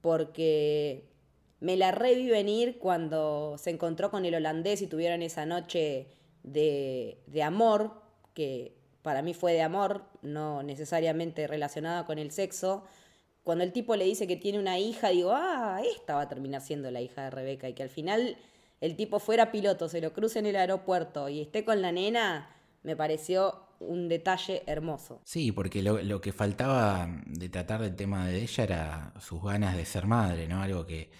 [SPEAKER 1] porque me la reví venir cuando se encontró con el holandés y tuvieron esa noche de, de amor, que para mí fue de amor, no necesariamente relacionada con el sexo, cuando el tipo le dice que tiene una hija, digo, ah, esta va a terminar siendo la hija de Rebeca. Y que al final el tipo fuera piloto, se lo cruce en el aeropuerto y esté con la nena, me pareció un detalle hermoso.
[SPEAKER 2] Sí, porque lo, que faltaba de tratar del tema de ella era sus ganas de ser madre, ¿no? Algo que,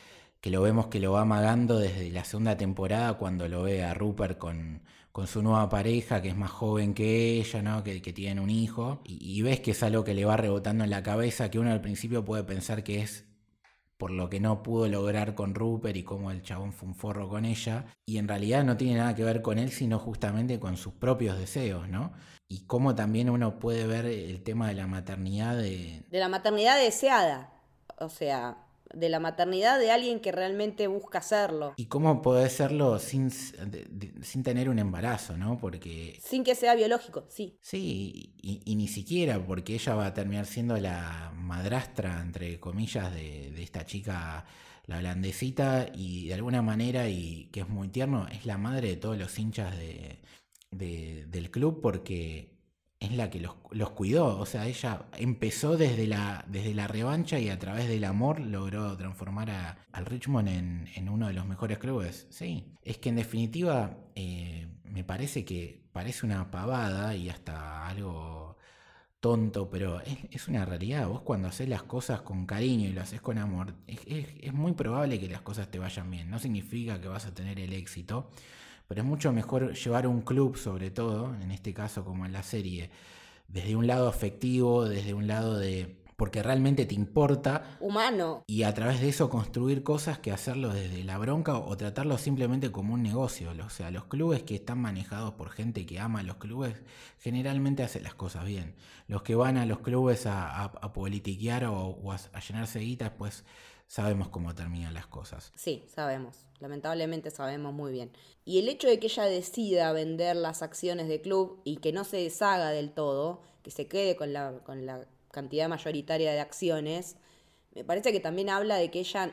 [SPEAKER 2] que lo vemos que lo va amagando desde la segunda temporada cuando lo ve a Rupert con, con su nueva pareja, que es más joven que ella, ¿no? que, que tiene un hijo, y, ves que es algo que le va rebotando en la cabeza, que uno al principio puede pensar que es por lo que no pudo lograr con Rupert y cómo el chabón fue un forro con ella, y en realidad no tiene nada que ver con él, sino justamente con sus propios deseos, ¿no? Y cómo también uno puede ver el tema de la maternidad de...
[SPEAKER 1] De la maternidad deseada, o sea, de la maternidad de alguien que realmente busca hacerlo.
[SPEAKER 2] ¿Y cómo puede serlo sin, sin tener un embarazo, no? Porque...
[SPEAKER 1] Sin que sea biológico, sí.
[SPEAKER 2] Sí, y, ni siquiera, porque ella va a terminar siendo la madrastra, entre comillas, de, de esta chica, la holandesita, y de alguna manera, y que es muy tierno, es la madre de todos los hinchas de, del club porque es la que los, los, cuidó. O sea, ella empezó desde la, desde la revancha y a través del amor logró transformar a, al Richmond en, en, uno de los mejores clubes. Sí, es que en definitiva eh, me parece que parece una pavada y hasta algo tonto, pero es, es, una realidad. Vos cuando haces las cosas con cariño y lo haces con amor, es, es, es muy probable que las cosas te vayan bien. No significa que vas a tener el éxito pero es mucho mejor llevar un club, sobre todo, en este caso como en la serie, desde un lado afectivo, desde un lado de porque realmente te importa.
[SPEAKER 1] Humano.
[SPEAKER 2] Y a través de eso construir cosas que hacerlo desde la bronca o tratarlo simplemente como un negocio. O sea, los clubes que están manejados por gente que ama los clubes generalmente hacen las cosas bien. Los que van a los clubes a, politiquear o, a, a, llenarse de guita, pues sabemos cómo terminan las cosas.
[SPEAKER 1] Sí, sabemos. Lamentablemente sabemos muy bien. Y el hecho de que ella decida vender las acciones de club y que no se deshaga del todo, que se quede con la, con la cantidad mayoritaria de acciones, me parece que también habla de que ella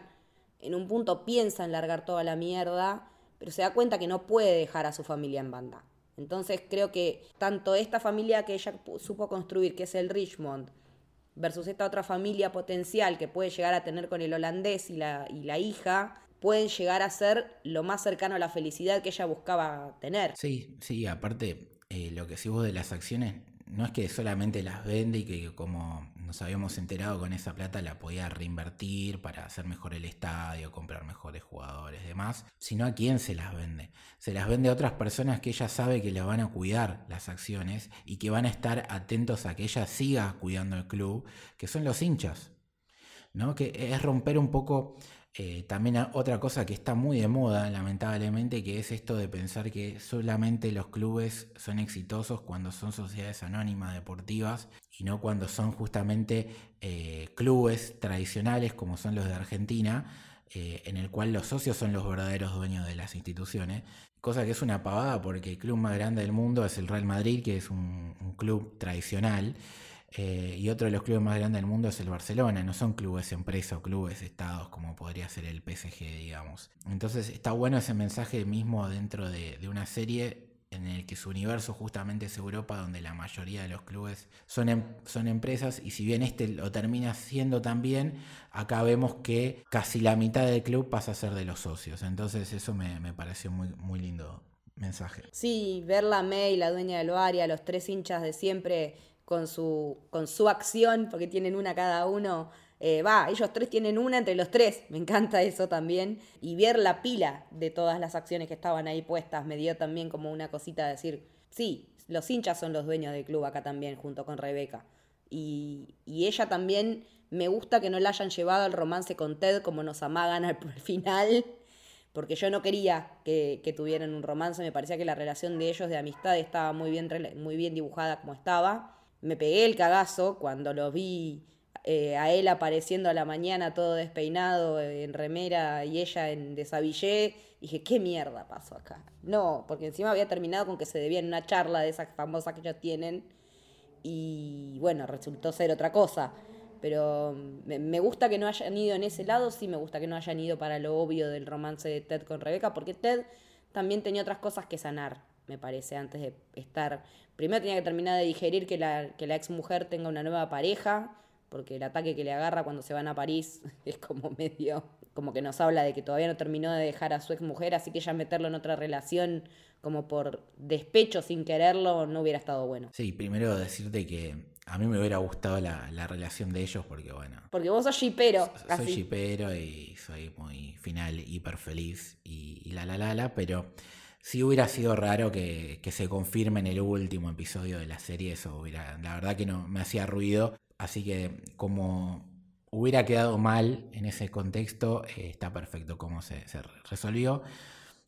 [SPEAKER 1] en un punto piensa en largar toda la mierda, pero se da cuenta que no puede dejar a su familia en banda. Entonces creo que tanto esta familia que ella supo construir, que es el Richmond, versus esta otra familia potencial que puede llegar a tener con el holandés y la, y la hija, pueden llegar a ser lo más cercano a la felicidad que ella buscaba tener.
[SPEAKER 2] Sí, sí, aparte, eh, lo que sí vos de las acciones, no es que solamente las vende y que como nos habíamos enterado con esa plata la podía reinvertir para hacer mejor el estadio, comprar mejores jugadores, demás, sino a quién se las vende. Se las vende a otras personas que ella sabe que le van a cuidar las acciones y que van a estar atentos a que ella siga cuidando el club, que son los hinchas. ¿no? Que es romper un poco eh, también otra cosa que está muy de moda, lamentablemente, que es esto de pensar que solamente los clubes son exitosos cuando son sociedades anónimas deportivas y no cuando son justamente eh, clubes tradicionales como son los de Argentina, eh, en el cual los socios son los verdaderos dueños de las instituciones. Cosa que es una pavada porque el club más grande del mundo es el Real Madrid, que es un club tradicional. Eh, y otro de los clubes más grandes del mundo es el Barcelona, no son clubes empresa o clubes estados como podría ser el PSG, digamos. Entonces está bueno ese mensaje mismo dentro de, una serie en el que su universo justamente es Europa, donde la mayoría de los clubes son, em, son empresas, y si bien este lo termina siendo también, acá vemos que casi la mitad del club pasa a ser de los socios. Entonces eso me, me pareció muy, muy lindo mensaje.
[SPEAKER 1] Sí, ver la May, la dueña del a los tres hinchas de siempre con su, con su acción, porque tienen una cada uno. Eh, va, ellos tres tienen una entre los tres, me encanta eso también. Y ver la pila de todas las acciones que estaban ahí puestas me dio también como una cosita de decir, sí, los hinchas son los dueños del club acá también, junto con Rebeca. Y, y ella también, me gusta que no la hayan llevado al romance con Ted como nos amagan al final, porque yo no quería que, que, tuvieran un romance, me parecía que la relación de ellos de amistad estaba muy bien, muy bien dibujada como estaba me pegué el cagazo cuando lo vi eh, a él apareciendo a la mañana todo despeinado en remera y ella en desabillé. Dije, ¿qué mierda pasó acá? No, porque encima había terminado con que se debían una charla de esas famosas que ellos tienen. Y bueno, resultó ser otra cosa. Pero mm, me, me gusta que no hayan ido en ese lado, sí me gusta que no hayan ido para lo obvio del romance de Ted con Rebeca, porque Ted también tenía otras cosas que sanar, me parece, antes de estar primero tenía que terminar de digerir que la, que la ex mujer tenga una nueva pareja, porque el ataque que le agarra cuando se van a París es como medio, como que nos habla de que todavía no terminó de dejar a su ex mujer, así que ya meterlo en otra relación como por despecho sin quererlo no hubiera estado bueno.
[SPEAKER 2] Sí, primero decirte que a mí me hubiera gustado la, relación de ellos porque bueno.
[SPEAKER 1] Porque vos sos shipero.
[SPEAKER 2] Soy shipero y soy muy final, hiper feliz y, y la la la la, pero si hubiera sido raro que, se confirme en el último episodio de la serie, eso hubiera, la verdad que no me hacía ruido, así que como hubiera quedado mal en ese contexto, eh, está perfecto cómo se, resolvió.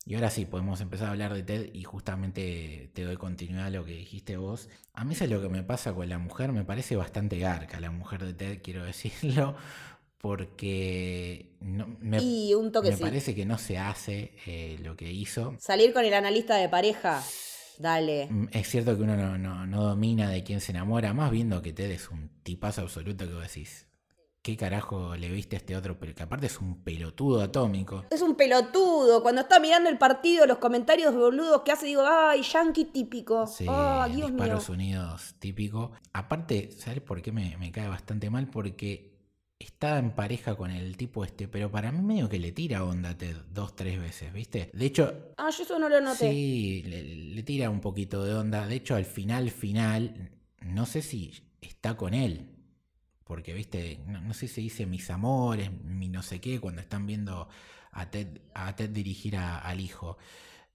[SPEAKER 2] Y ahora sí, podemos empezar a hablar de Ted y justamente te doy continuidad a lo que dijiste vos. A mí eso es lo que me pasa con la mujer, me parece bastante garca la mujer de Ted, quiero decirlo, porque me, parece que no se hace eh, lo que hizo.
[SPEAKER 1] Salir con el analista de pareja, dale.
[SPEAKER 2] Mm, es cierto que uno no, domina de quién se enamora, más viendo que Ted es un tipazo absoluto que vos decís. ¿Qué carajo le viste a este otro? Pero que aparte es un pelotudo atómico.
[SPEAKER 1] Es un pelotudo. Cuando está mirando el partido, los comentarios boludos que hace, digo, ay, yankee típico.
[SPEAKER 2] Sí, oh, Dios Disparos Unidos típico. Aparte, ¿sabes por qué me, me cae bastante mal? Porque está en pareja con el tipo este, pero para mí medio que le tira onda Ted dos, tres veces, ¿viste? De hecho...
[SPEAKER 1] Ah, yo eso no lo noté.
[SPEAKER 2] Sí, le, tira un poquito de onda. De hecho, al final, final, no sé si está con él. Porque, viste, no, sé si dice mis amores, mi no sé qué, cuando están viendo a Ted, a Ted dirigir al hijo.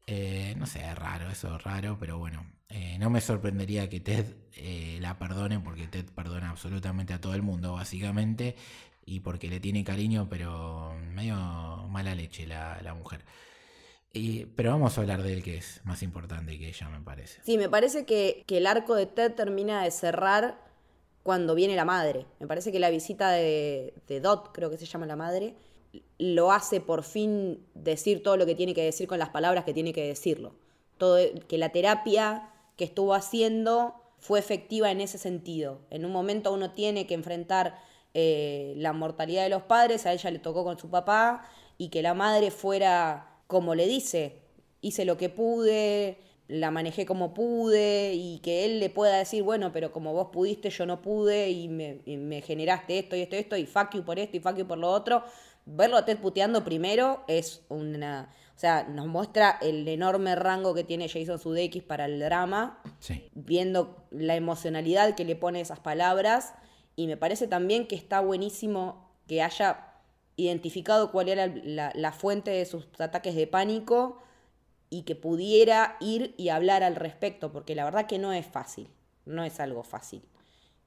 [SPEAKER 2] Eh, no sé, es raro, eso es raro, pero bueno, eh, no me sorprendería que Ted eh, la perdone porque Ted perdona absolutamente a todo el mundo, básicamente, y porque le tiene cariño, pero medio mala leche la, mujer. Y, pero vamos a hablar de él, que es más importante que ella, me parece.
[SPEAKER 1] Sí, me parece que, el arco de Ted termina de cerrar cuando viene la madre. Me parece que la visita de, de Dot, creo que se llama la madre, lo hace por fin decir todo lo que tiene que decir con las palabras que tiene que decirlo. Todo, que la terapia que estuvo haciendo fue efectiva en ese sentido. En un momento uno tiene que enfrentar eh, la mortalidad de los padres, a ella le tocó con su papá, y que la madre fuera como le dice, hice lo que pude, la manejé como pude, y que él le pueda decir, bueno, pero como vos pudiste, yo no pude, y me, generaste esto y esto y esto, y fuck you por esto y fuck you por lo otro. Verlo a Ted puteando primero es una o sea, nos muestra el enorme rango que tiene Jason Sudeikis para el drama, viendo la emocionalidad que le pone esas palabras. Y me parece también que está buenísimo que haya identificado cuál era la, fuente de sus ataques de pánico y que pudiera ir y hablar al respecto, porque la verdad que no es fácil, no es algo fácil.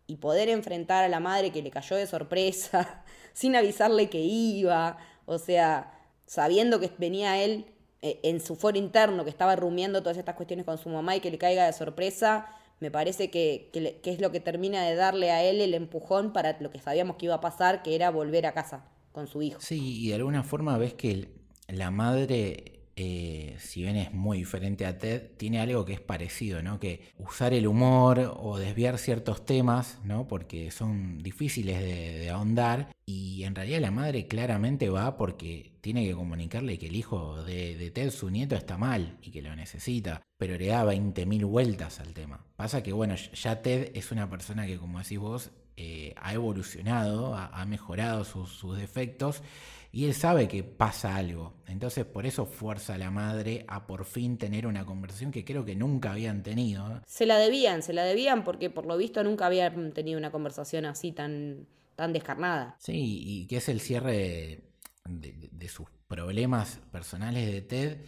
[SPEAKER 1] y poder enfrentar a la madre que le cayó de sorpresa, sin avisarle que iba, o sea, sabiendo que venía él eh, en su foro interno, que estaba rumiando todas estas cuestiones con su mamá y que le caiga de sorpresa, me parece que, es lo que termina de darle a él el empujón para lo que sabíamos que iba a pasar, que era volver a casa con su hijo.
[SPEAKER 2] Sí, y de alguna forma ves que la madre eh, si bien es muy diferente a Ted, tiene algo que es parecido, ¿no? Que usar el humor o desviar ciertos temas, ¿no? Porque son difíciles de, ahondar. Y en realidad la madre claramente va porque tiene que comunicarle que el hijo de, Ted, su nieto, está mal y que lo necesita. Pero le da 20.000 vueltas al tema. Pasa que, bueno, ya Ted es una persona que, como decís vos, eh, ha evolucionado, ha, mejorado sus defectos y él sabe que pasa algo. Entonces por eso fuerza a la madre a por fin tener una conversación que creo que nunca habían tenido.
[SPEAKER 1] Se la debían, se la debían porque por lo visto nunca habían tenido una conversación así tan, tan descarnada.
[SPEAKER 2] Sí, y que es el cierre de sus problemas personales de Ted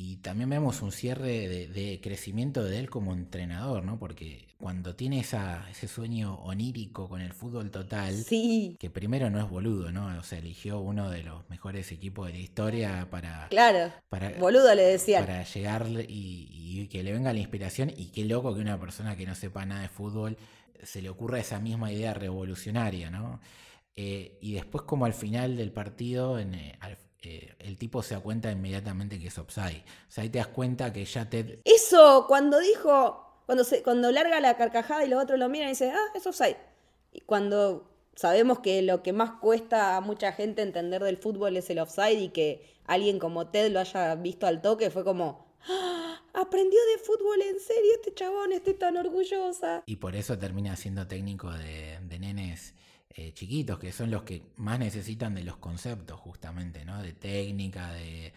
[SPEAKER 2] y también vemos un cierre de, crecimiento de él como entrenador, ¿no? Porque cuando tiene esa, ese sueño onírico con el fútbol total,
[SPEAKER 1] sí.
[SPEAKER 2] que primero no es boludo, ¿no? O sea, eligió uno de los mejores equipos de la historia para...
[SPEAKER 1] Claro, para, boludo le decía.
[SPEAKER 2] Para llegar y, que le venga la inspiración y qué loco que una persona que no sepa nada de fútbol se le ocurra esa misma idea revolucionaria, ¿no? Eh, y después como al final del partido, en, eh, eh, el tipo se da cuenta inmediatamente que es offside. O sea, ahí te das cuenta que ya te...
[SPEAKER 1] Eso, cuando dijo, cuando, se, cuando larga la carcajada y los otros lo miran y dicen, ah, es offside. Y cuando sabemos que lo que más cuesta a mucha gente entender del fútbol es el offside y que alguien como Ted lo haya visto al toque, fue como, ah, aprendió de fútbol en serio este chabón, estoy tan orgullosa.
[SPEAKER 2] Y por eso termina siendo técnico de, de nenes eh, chiquitos, que son los que más necesitan de los conceptos justamente, ¿no? De técnica, de,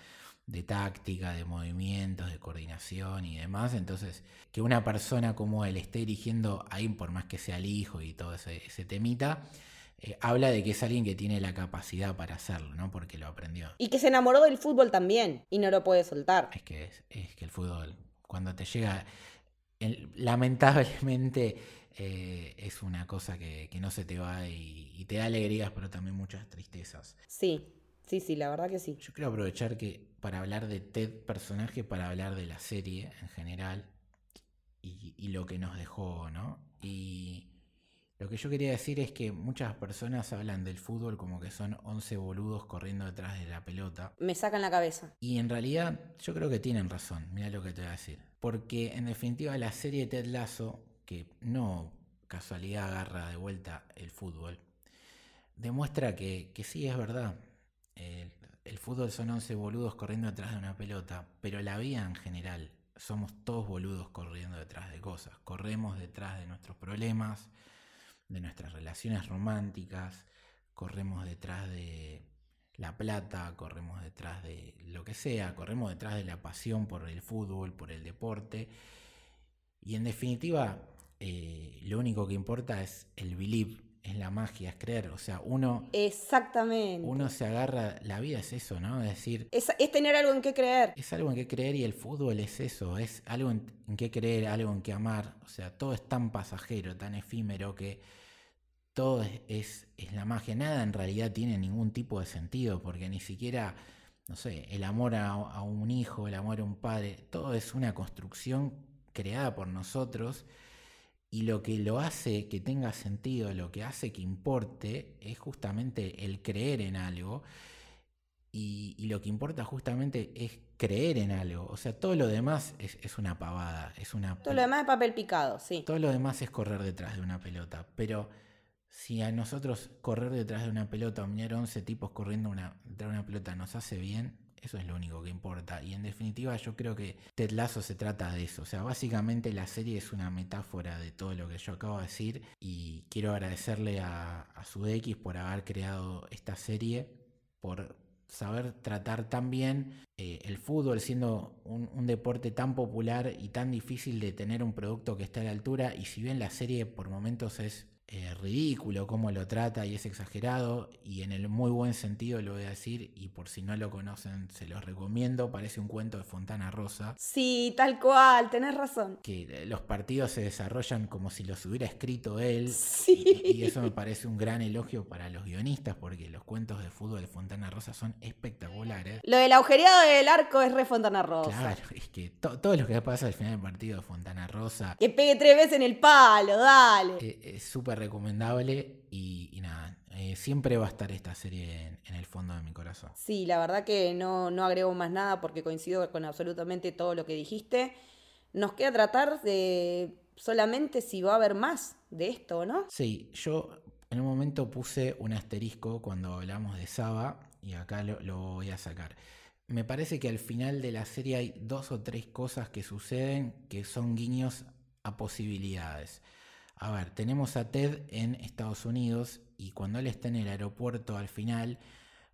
[SPEAKER 2] táctica, de movimientos, de coordinación y demás. Entonces, que una persona como él esté dirigiendo ahí, por más que sea el hijo y todo ese, temita, eh, habla de que es alguien que tiene la capacidad para hacerlo, ¿no? Porque lo aprendió.
[SPEAKER 1] Y que se enamoró del fútbol también y no lo puede soltar.
[SPEAKER 2] Es que, es, que el fútbol, cuando te llega, lamentablemente eh, es una cosa que, no se te va y, te da alegrías, pero también muchas tristezas.
[SPEAKER 1] Sí, sí, sí, la verdad que sí.
[SPEAKER 2] Yo quiero aprovechar que para hablar de Ted personaje, para hablar de la serie en general y, lo que nos dejó, ¿no? Y lo que yo quería decir es que muchas personas hablan del fútbol como que son 11 boludos corriendo detrás de la pelota.
[SPEAKER 1] Me sacan la cabeza.
[SPEAKER 2] Y en realidad yo creo que tienen razón, mira lo que te voy a decir. Porque en definitiva la serie Ted Lasso que no casualidad agarra de vuelta el fútbol, demuestra que, sí es verdad. El, fútbol son 11 boludos corriendo detrás de una pelota, pero la vida en general somos todos boludos corriendo detrás de cosas. Corremos detrás de nuestros problemas, de nuestras relaciones románticas, corremos detrás de la plata, corremos detrás de lo que sea, corremos detrás de la pasión por el fútbol, por el deporte. Y en definitiva, eh, lo único que importa es el believe, es la magia, es creer. O sea, uno.
[SPEAKER 1] Exactamente.
[SPEAKER 2] Uno se agarra. La vida es eso, ¿no? Es decir.
[SPEAKER 1] Es, tener algo en qué creer.
[SPEAKER 2] Es algo en qué creer y el fútbol es eso. Es algo en, qué creer, algo en qué amar. O sea, todo es tan pasajero, tan efímero que todo es, es, la magia. Nada en realidad tiene ningún tipo de sentido porque ni siquiera. No sé, el amor a, a un hijo, el amor a un padre, todo es una construcción creada por nosotros y lo que lo hace que tenga sentido, lo que hace que importe, es justamente el creer en algo. Y, lo que importa justamente es creer en algo. O sea, todo lo demás es, una pavada. Es una,
[SPEAKER 1] todo lo demás es papel picado, sí.
[SPEAKER 2] Todo lo demás es correr detrás de una pelota. Pero si a nosotros correr detrás de una pelota o mirar 11 tipos corriendo una, detrás de una pelota nos hace bien, eso es lo único que importa. Y en definitiva yo creo que Ted Lasso se trata de eso. O sea, básicamente la serie es una metáfora de todo lo que yo acabo de decir. Y quiero agradecerle a, a Sudx por haber creado esta serie, por saber tratar tan bien eh, el fútbol siendo un, un, deporte tan popular y tan difícil de tener un producto que esté a la altura. Y si bien la serie por momentos es eh, ridículo cómo lo trata y es exagerado y en el muy buen sentido lo voy a decir y por si no lo conocen se los recomiendo, parece un cuento de Fontana Rosa.
[SPEAKER 1] Sí, tal cual, tenés razón.
[SPEAKER 2] Que los partidos se desarrollan como si los hubiera escrito él
[SPEAKER 1] Sí.
[SPEAKER 2] y, y eso me parece un gran elogio para los guionistas porque los cuentos de fútbol de Fontana Rosa son espectaculares.
[SPEAKER 1] Lo del agujereado del arco es re Fontana Rosa.
[SPEAKER 2] Claro, es que to- todo lo que pasa al final del partido de Fontana Rosa
[SPEAKER 1] Que pegue tres veces en el palo, dale.
[SPEAKER 2] eh, es súper recomendable y, y nada, eh, siempre va a estar esta serie en, en el fondo de mi corazón.
[SPEAKER 1] Sí, la verdad que no, no agrego más nada porque coincido con absolutamente todo lo que dijiste. Nos queda tratar de solamente si va a haber más de esto no.
[SPEAKER 2] Sí, yo en un momento puse un asterisco cuando hablamos de Saba y acá lo, lo voy a sacar. Me parece que al final de la serie hay dos o tres cosas que suceden que son guiños a posibilidades. A ver, tenemos a Ted en Estados Unidos y cuando él está en el aeropuerto al final,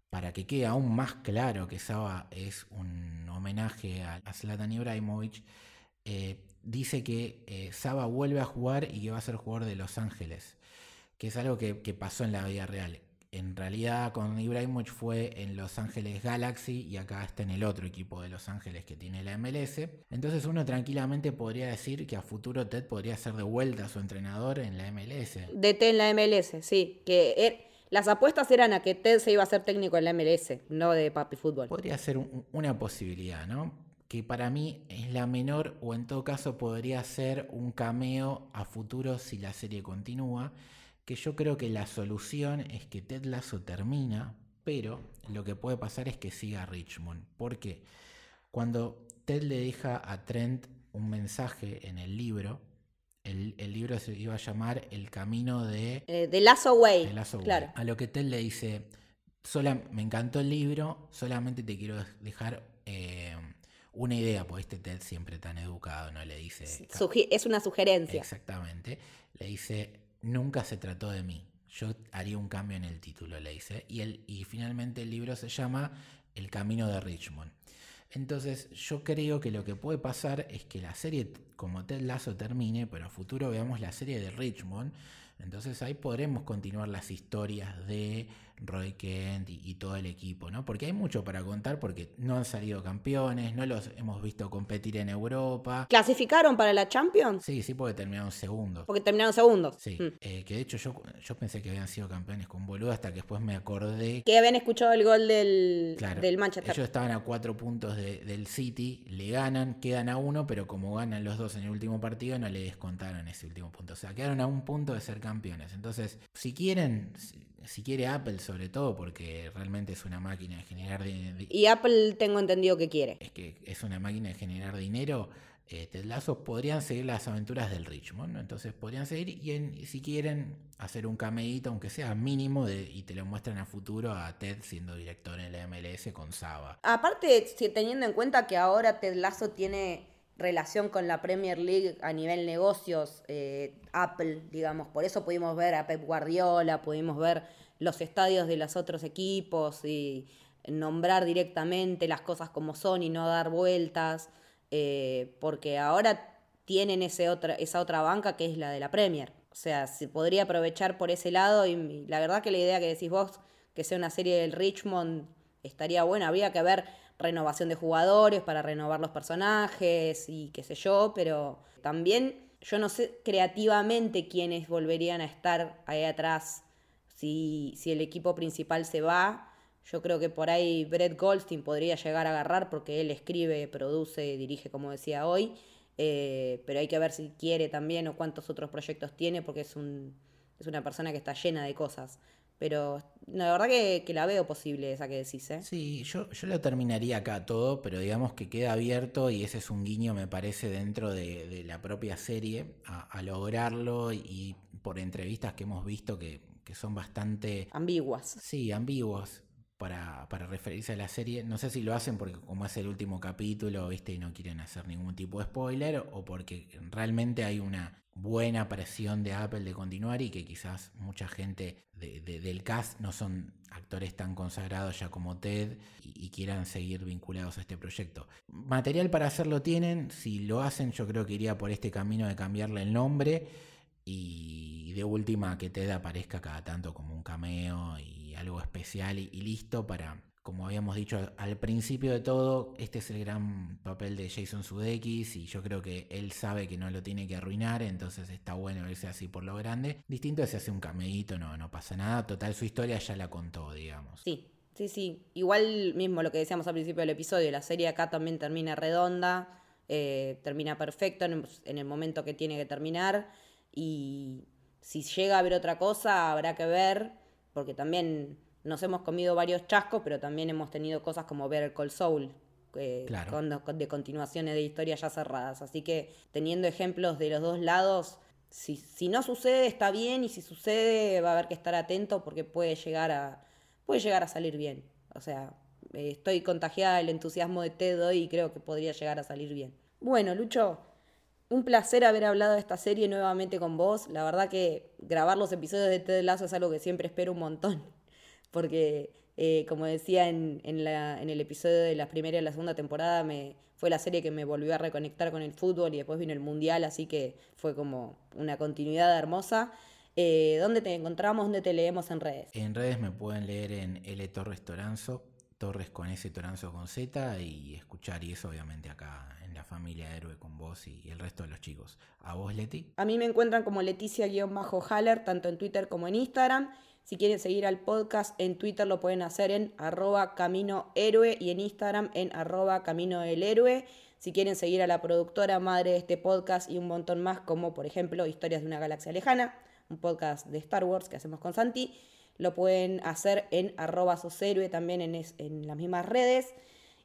[SPEAKER 2] para que quede aún más claro que Saba es un homenaje a, a Zlatan Ibrahimovic, eh, dice que eh, Saba vuelve a jugar y que va a ser jugador de Los Ángeles, que es algo que, que pasó en la vida real. En realidad con Ibrahimovic fue en Los Ángeles Galaxy y acá está en el otro equipo de Los Ángeles que tiene la MLS. Entonces uno tranquilamente podría decir que a futuro Ted podría ser de vuelta su entrenador en la MLS.
[SPEAKER 1] De T en la MLS, sí. Que er- las apuestas eran a que Ted se iba a ser técnico en la MLS, no de papi fútbol.
[SPEAKER 2] Podría ser un- una posibilidad, ¿no? Que para mí es la menor o en todo caso podría ser un cameo a futuro si la serie continúa. Que yo creo que la solución es que Ted Lasso termina, pero lo que puede pasar es que siga Richmond. ¿Por qué? Cuando Ted le deja a Trent un mensaje en el libro, el, el libro se iba a llamar El camino de
[SPEAKER 1] Eh, de Lazo Way.
[SPEAKER 2] de Lazo
[SPEAKER 1] claro.
[SPEAKER 2] Way. A lo que Ted le dice, "Sola- me encantó el libro, solamente te quiero dejar eh, una idea, porque este Ted siempre tan educado, ¿no? Le dice...
[SPEAKER 1] Sugi- es una sugerencia.
[SPEAKER 2] Exactamente. Le dice, nunca se trató de mí. Yo haría un cambio en el título, le dice. Y, el, y finalmente el libro se llama El Camino de Richmond. Entonces yo creo que lo que puede pasar es que la serie como Ted Lasso termine, pero a futuro veamos la serie de Richmond. Entonces ahí podremos continuar las historias de Roy Kent y, y todo el equipo, ¿no? Porque hay mucho para contar porque no han salido campeones, no los hemos visto competir en Europa.
[SPEAKER 1] ¿Clasificaron para la Champions?
[SPEAKER 2] Sí, sí, porque terminaron segundos.
[SPEAKER 1] Porque terminaron segundos.
[SPEAKER 2] Sí,
[SPEAKER 1] Mm.
[SPEAKER 2] eh, que de hecho yo, yo pensé que habían sido campeones con boludo hasta que después me acordé
[SPEAKER 1] Que habían escuchado el gol del,
[SPEAKER 2] Claro,
[SPEAKER 1] del Manchester.
[SPEAKER 2] ellos estaban a cuatro puntos de- del City, le ganan, quedan a uno, pero como ganan los dos en el último partido, no le descontaron ese último punto. O sea, quedaron a un punto de ser campeones. Entonces, si quieren, si, quiere Apple sobre todo, porque realmente es una máquina de generar di- di-
[SPEAKER 1] Y Apple tengo entendido que quiere.
[SPEAKER 2] es que es una máquina de generar dinero, eh, Ted Lasso podrían seguir las aventuras del Richmond, ¿no? Entonces podrían seguir y en- si quieren hacer un cameíto, aunque sea mínimo, de, y te lo muestran a futuro a Ted siendo director en la MLS con Saba.
[SPEAKER 1] Aparte, teniendo en cuenta que ahora Ted Lasso tiene relación con la Premier League a nivel negocios, eh, Apple, digamos, por eso pudimos ver a Pep Guardiola, pudimos ver los estadios de los otros equipos y nombrar directamente las cosas como son y no dar vueltas, eh, porque ahora tienen ese otra, esa otra banca que es la de la Premier. O sea, se podría aprovechar por ese lado y, la verdad que la idea que decís vos, que sea una serie del Richmond, estaría buena. Habría que ver renovación de jugadores para renovar los personajes y qué sé yo, pero también yo no sé creativamente quiénes volverían a estar ahí atrás si, si el equipo principal se va. Yo creo que por ahí Brett Goldstein podría llegar a agarrar porque él escribe, produce, dirige, como decía hoy. Eh, pero hay que ver si quiere también o cuántos otros proyectos tiene porque es, un, es una persona que está llena de cosas. Pero la verdad que, que la veo posible esa que decís, ¿eh?
[SPEAKER 2] Sí, yo, yo lo terminaría acá todo, pero digamos que queda abierto y ese es un guiño, me parece, dentro de, de la propia serie, a, a lograrlo y por entrevistas que hemos visto que, que son bastante,
[SPEAKER 1] Ambiguas.
[SPEAKER 2] sí, ambiguos para, para referirse a la serie. No sé si lo hacen porque como es el último capítulo, viste, y no quieren hacer ningún tipo de spoiler, o porque realmente hay una buena presión de Apple de continuar y que quizás mucha gente de- de- del cast no son actores tan consagrados ya como Ted y quieran seguir vinculados a este proyecto. Material para hacerlo tienen, si lo hacen yo creo que iría por este camino de cambiarle el nombre y de última que Ted aparezca cada tanto como un cameo y algo especial y, listo para, como habíamos dicho al principio de todo, este es el gran papel de Jason Sudeikis y yo creo que él sabe que no lo tiene que arruinar, entonces está bueno irse así por lo grande. Distinto es si hace un cameíto, no, no pasa nada, total su historia ya la contó, digamos.
[SPEAKER 1] Sí, sí, sí. Igual mismo lo que decíamos al principio del episodio, la serie acá también termina redonda, eh, termina perfecto en el momento que tiene que terminar y si llega a haber otra cosa, habrá que ver, porque también nos hemos comido varios chascos, pero también hemos tenido cosas como ver el Cold Soul, con, de continuaciones de historias ya cerradas. Así que teniendo ejemplos de los dos lados, si, si no sucede está bien y si sucede va a haber que estar atento porque puede llegar a, puede llegar a salir bien. O sea, eh, estoy contagiada del entusiasmo de Ted hoy y creo que podría llegar a salir bien. Bueno, Lucho, un placer haber hablado de esta serie nuevamente con vos. La verdad que grabar los episodios de Ted Lasso es algo que siempre espero un montón. Porque, eh, como decía en, el episodio de la primera y la segunda temporada, me, fue la serie que me volvió a reconectar con el fútbol y después vino el Mundial, así que fue como una continuidad hermosa. Eh, ¿Dónde te encontramos? ¿Dónde te leemos en redes?
[SPEAKER 2] En redes me pueden leer en L Torres Toranzo, Torres con S, Toranzo con Z y escuchar y eso obviamente acá la familia Héroe con vos y el resto de los chicos. ¿A vos, Leti?
[SPEAKER 1] A mí me encuentran como Leticia-Haller, tanto en Twitter como en Instagram. Si quieren seguir al podcast en Twitter lo pueden hacer en arroba camino héroe y en Instagram en arroba camino del héroe. Si quieren seguir a la productora madre de este podcast y un montón más, como por ejemplo Historias de una galaxia lejana, un podcast de Star Wars que hacemos con Santi, lo pueden hacer en arroba también en, en las mismas redes.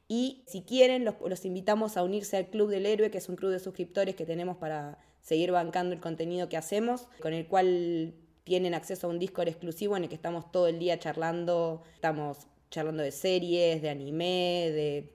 [SPEAKER 1] Y si quieren, los, invitamos a unirse al Club del Héroe, que es un club de suscriptores que tenemos para seguir bancando el contenido que hacemos, con el cual tienen acceso a un Discord exclusivo en el que estamos todo el día charlando, estamos charlando de series, de anime, de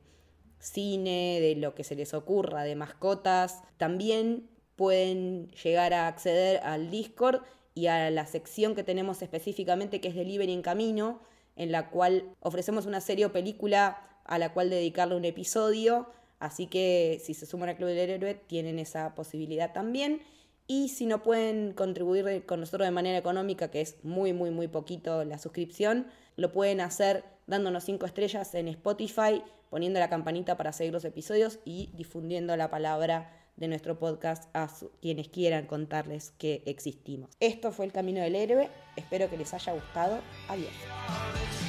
[SPEAKER 1] cine, de lo que se les ocurra, de mascotas. También pueden llegar a acceder al Discord y a la sección que tenemos específicamente que es Delivery en Camino, en la cual ofrecemos una serie o película a la cual dedicarle un episodio. Así que si se suman al Club del Héroe tienen esa posibilidad también. Y si no pueden contribuir con nosotros de manera económica, que es muy, muy, muy poquito la suscripción, lo pueden hacer dándonos cinco estrellas en Spotify, poniendo la campanita para seguir los episodios y difundiendo la palabra de nuestro podcast a quienes quieran contarles que existimos. Esto fue El Camino del Héroe, espero que les haya gustado. Adiós.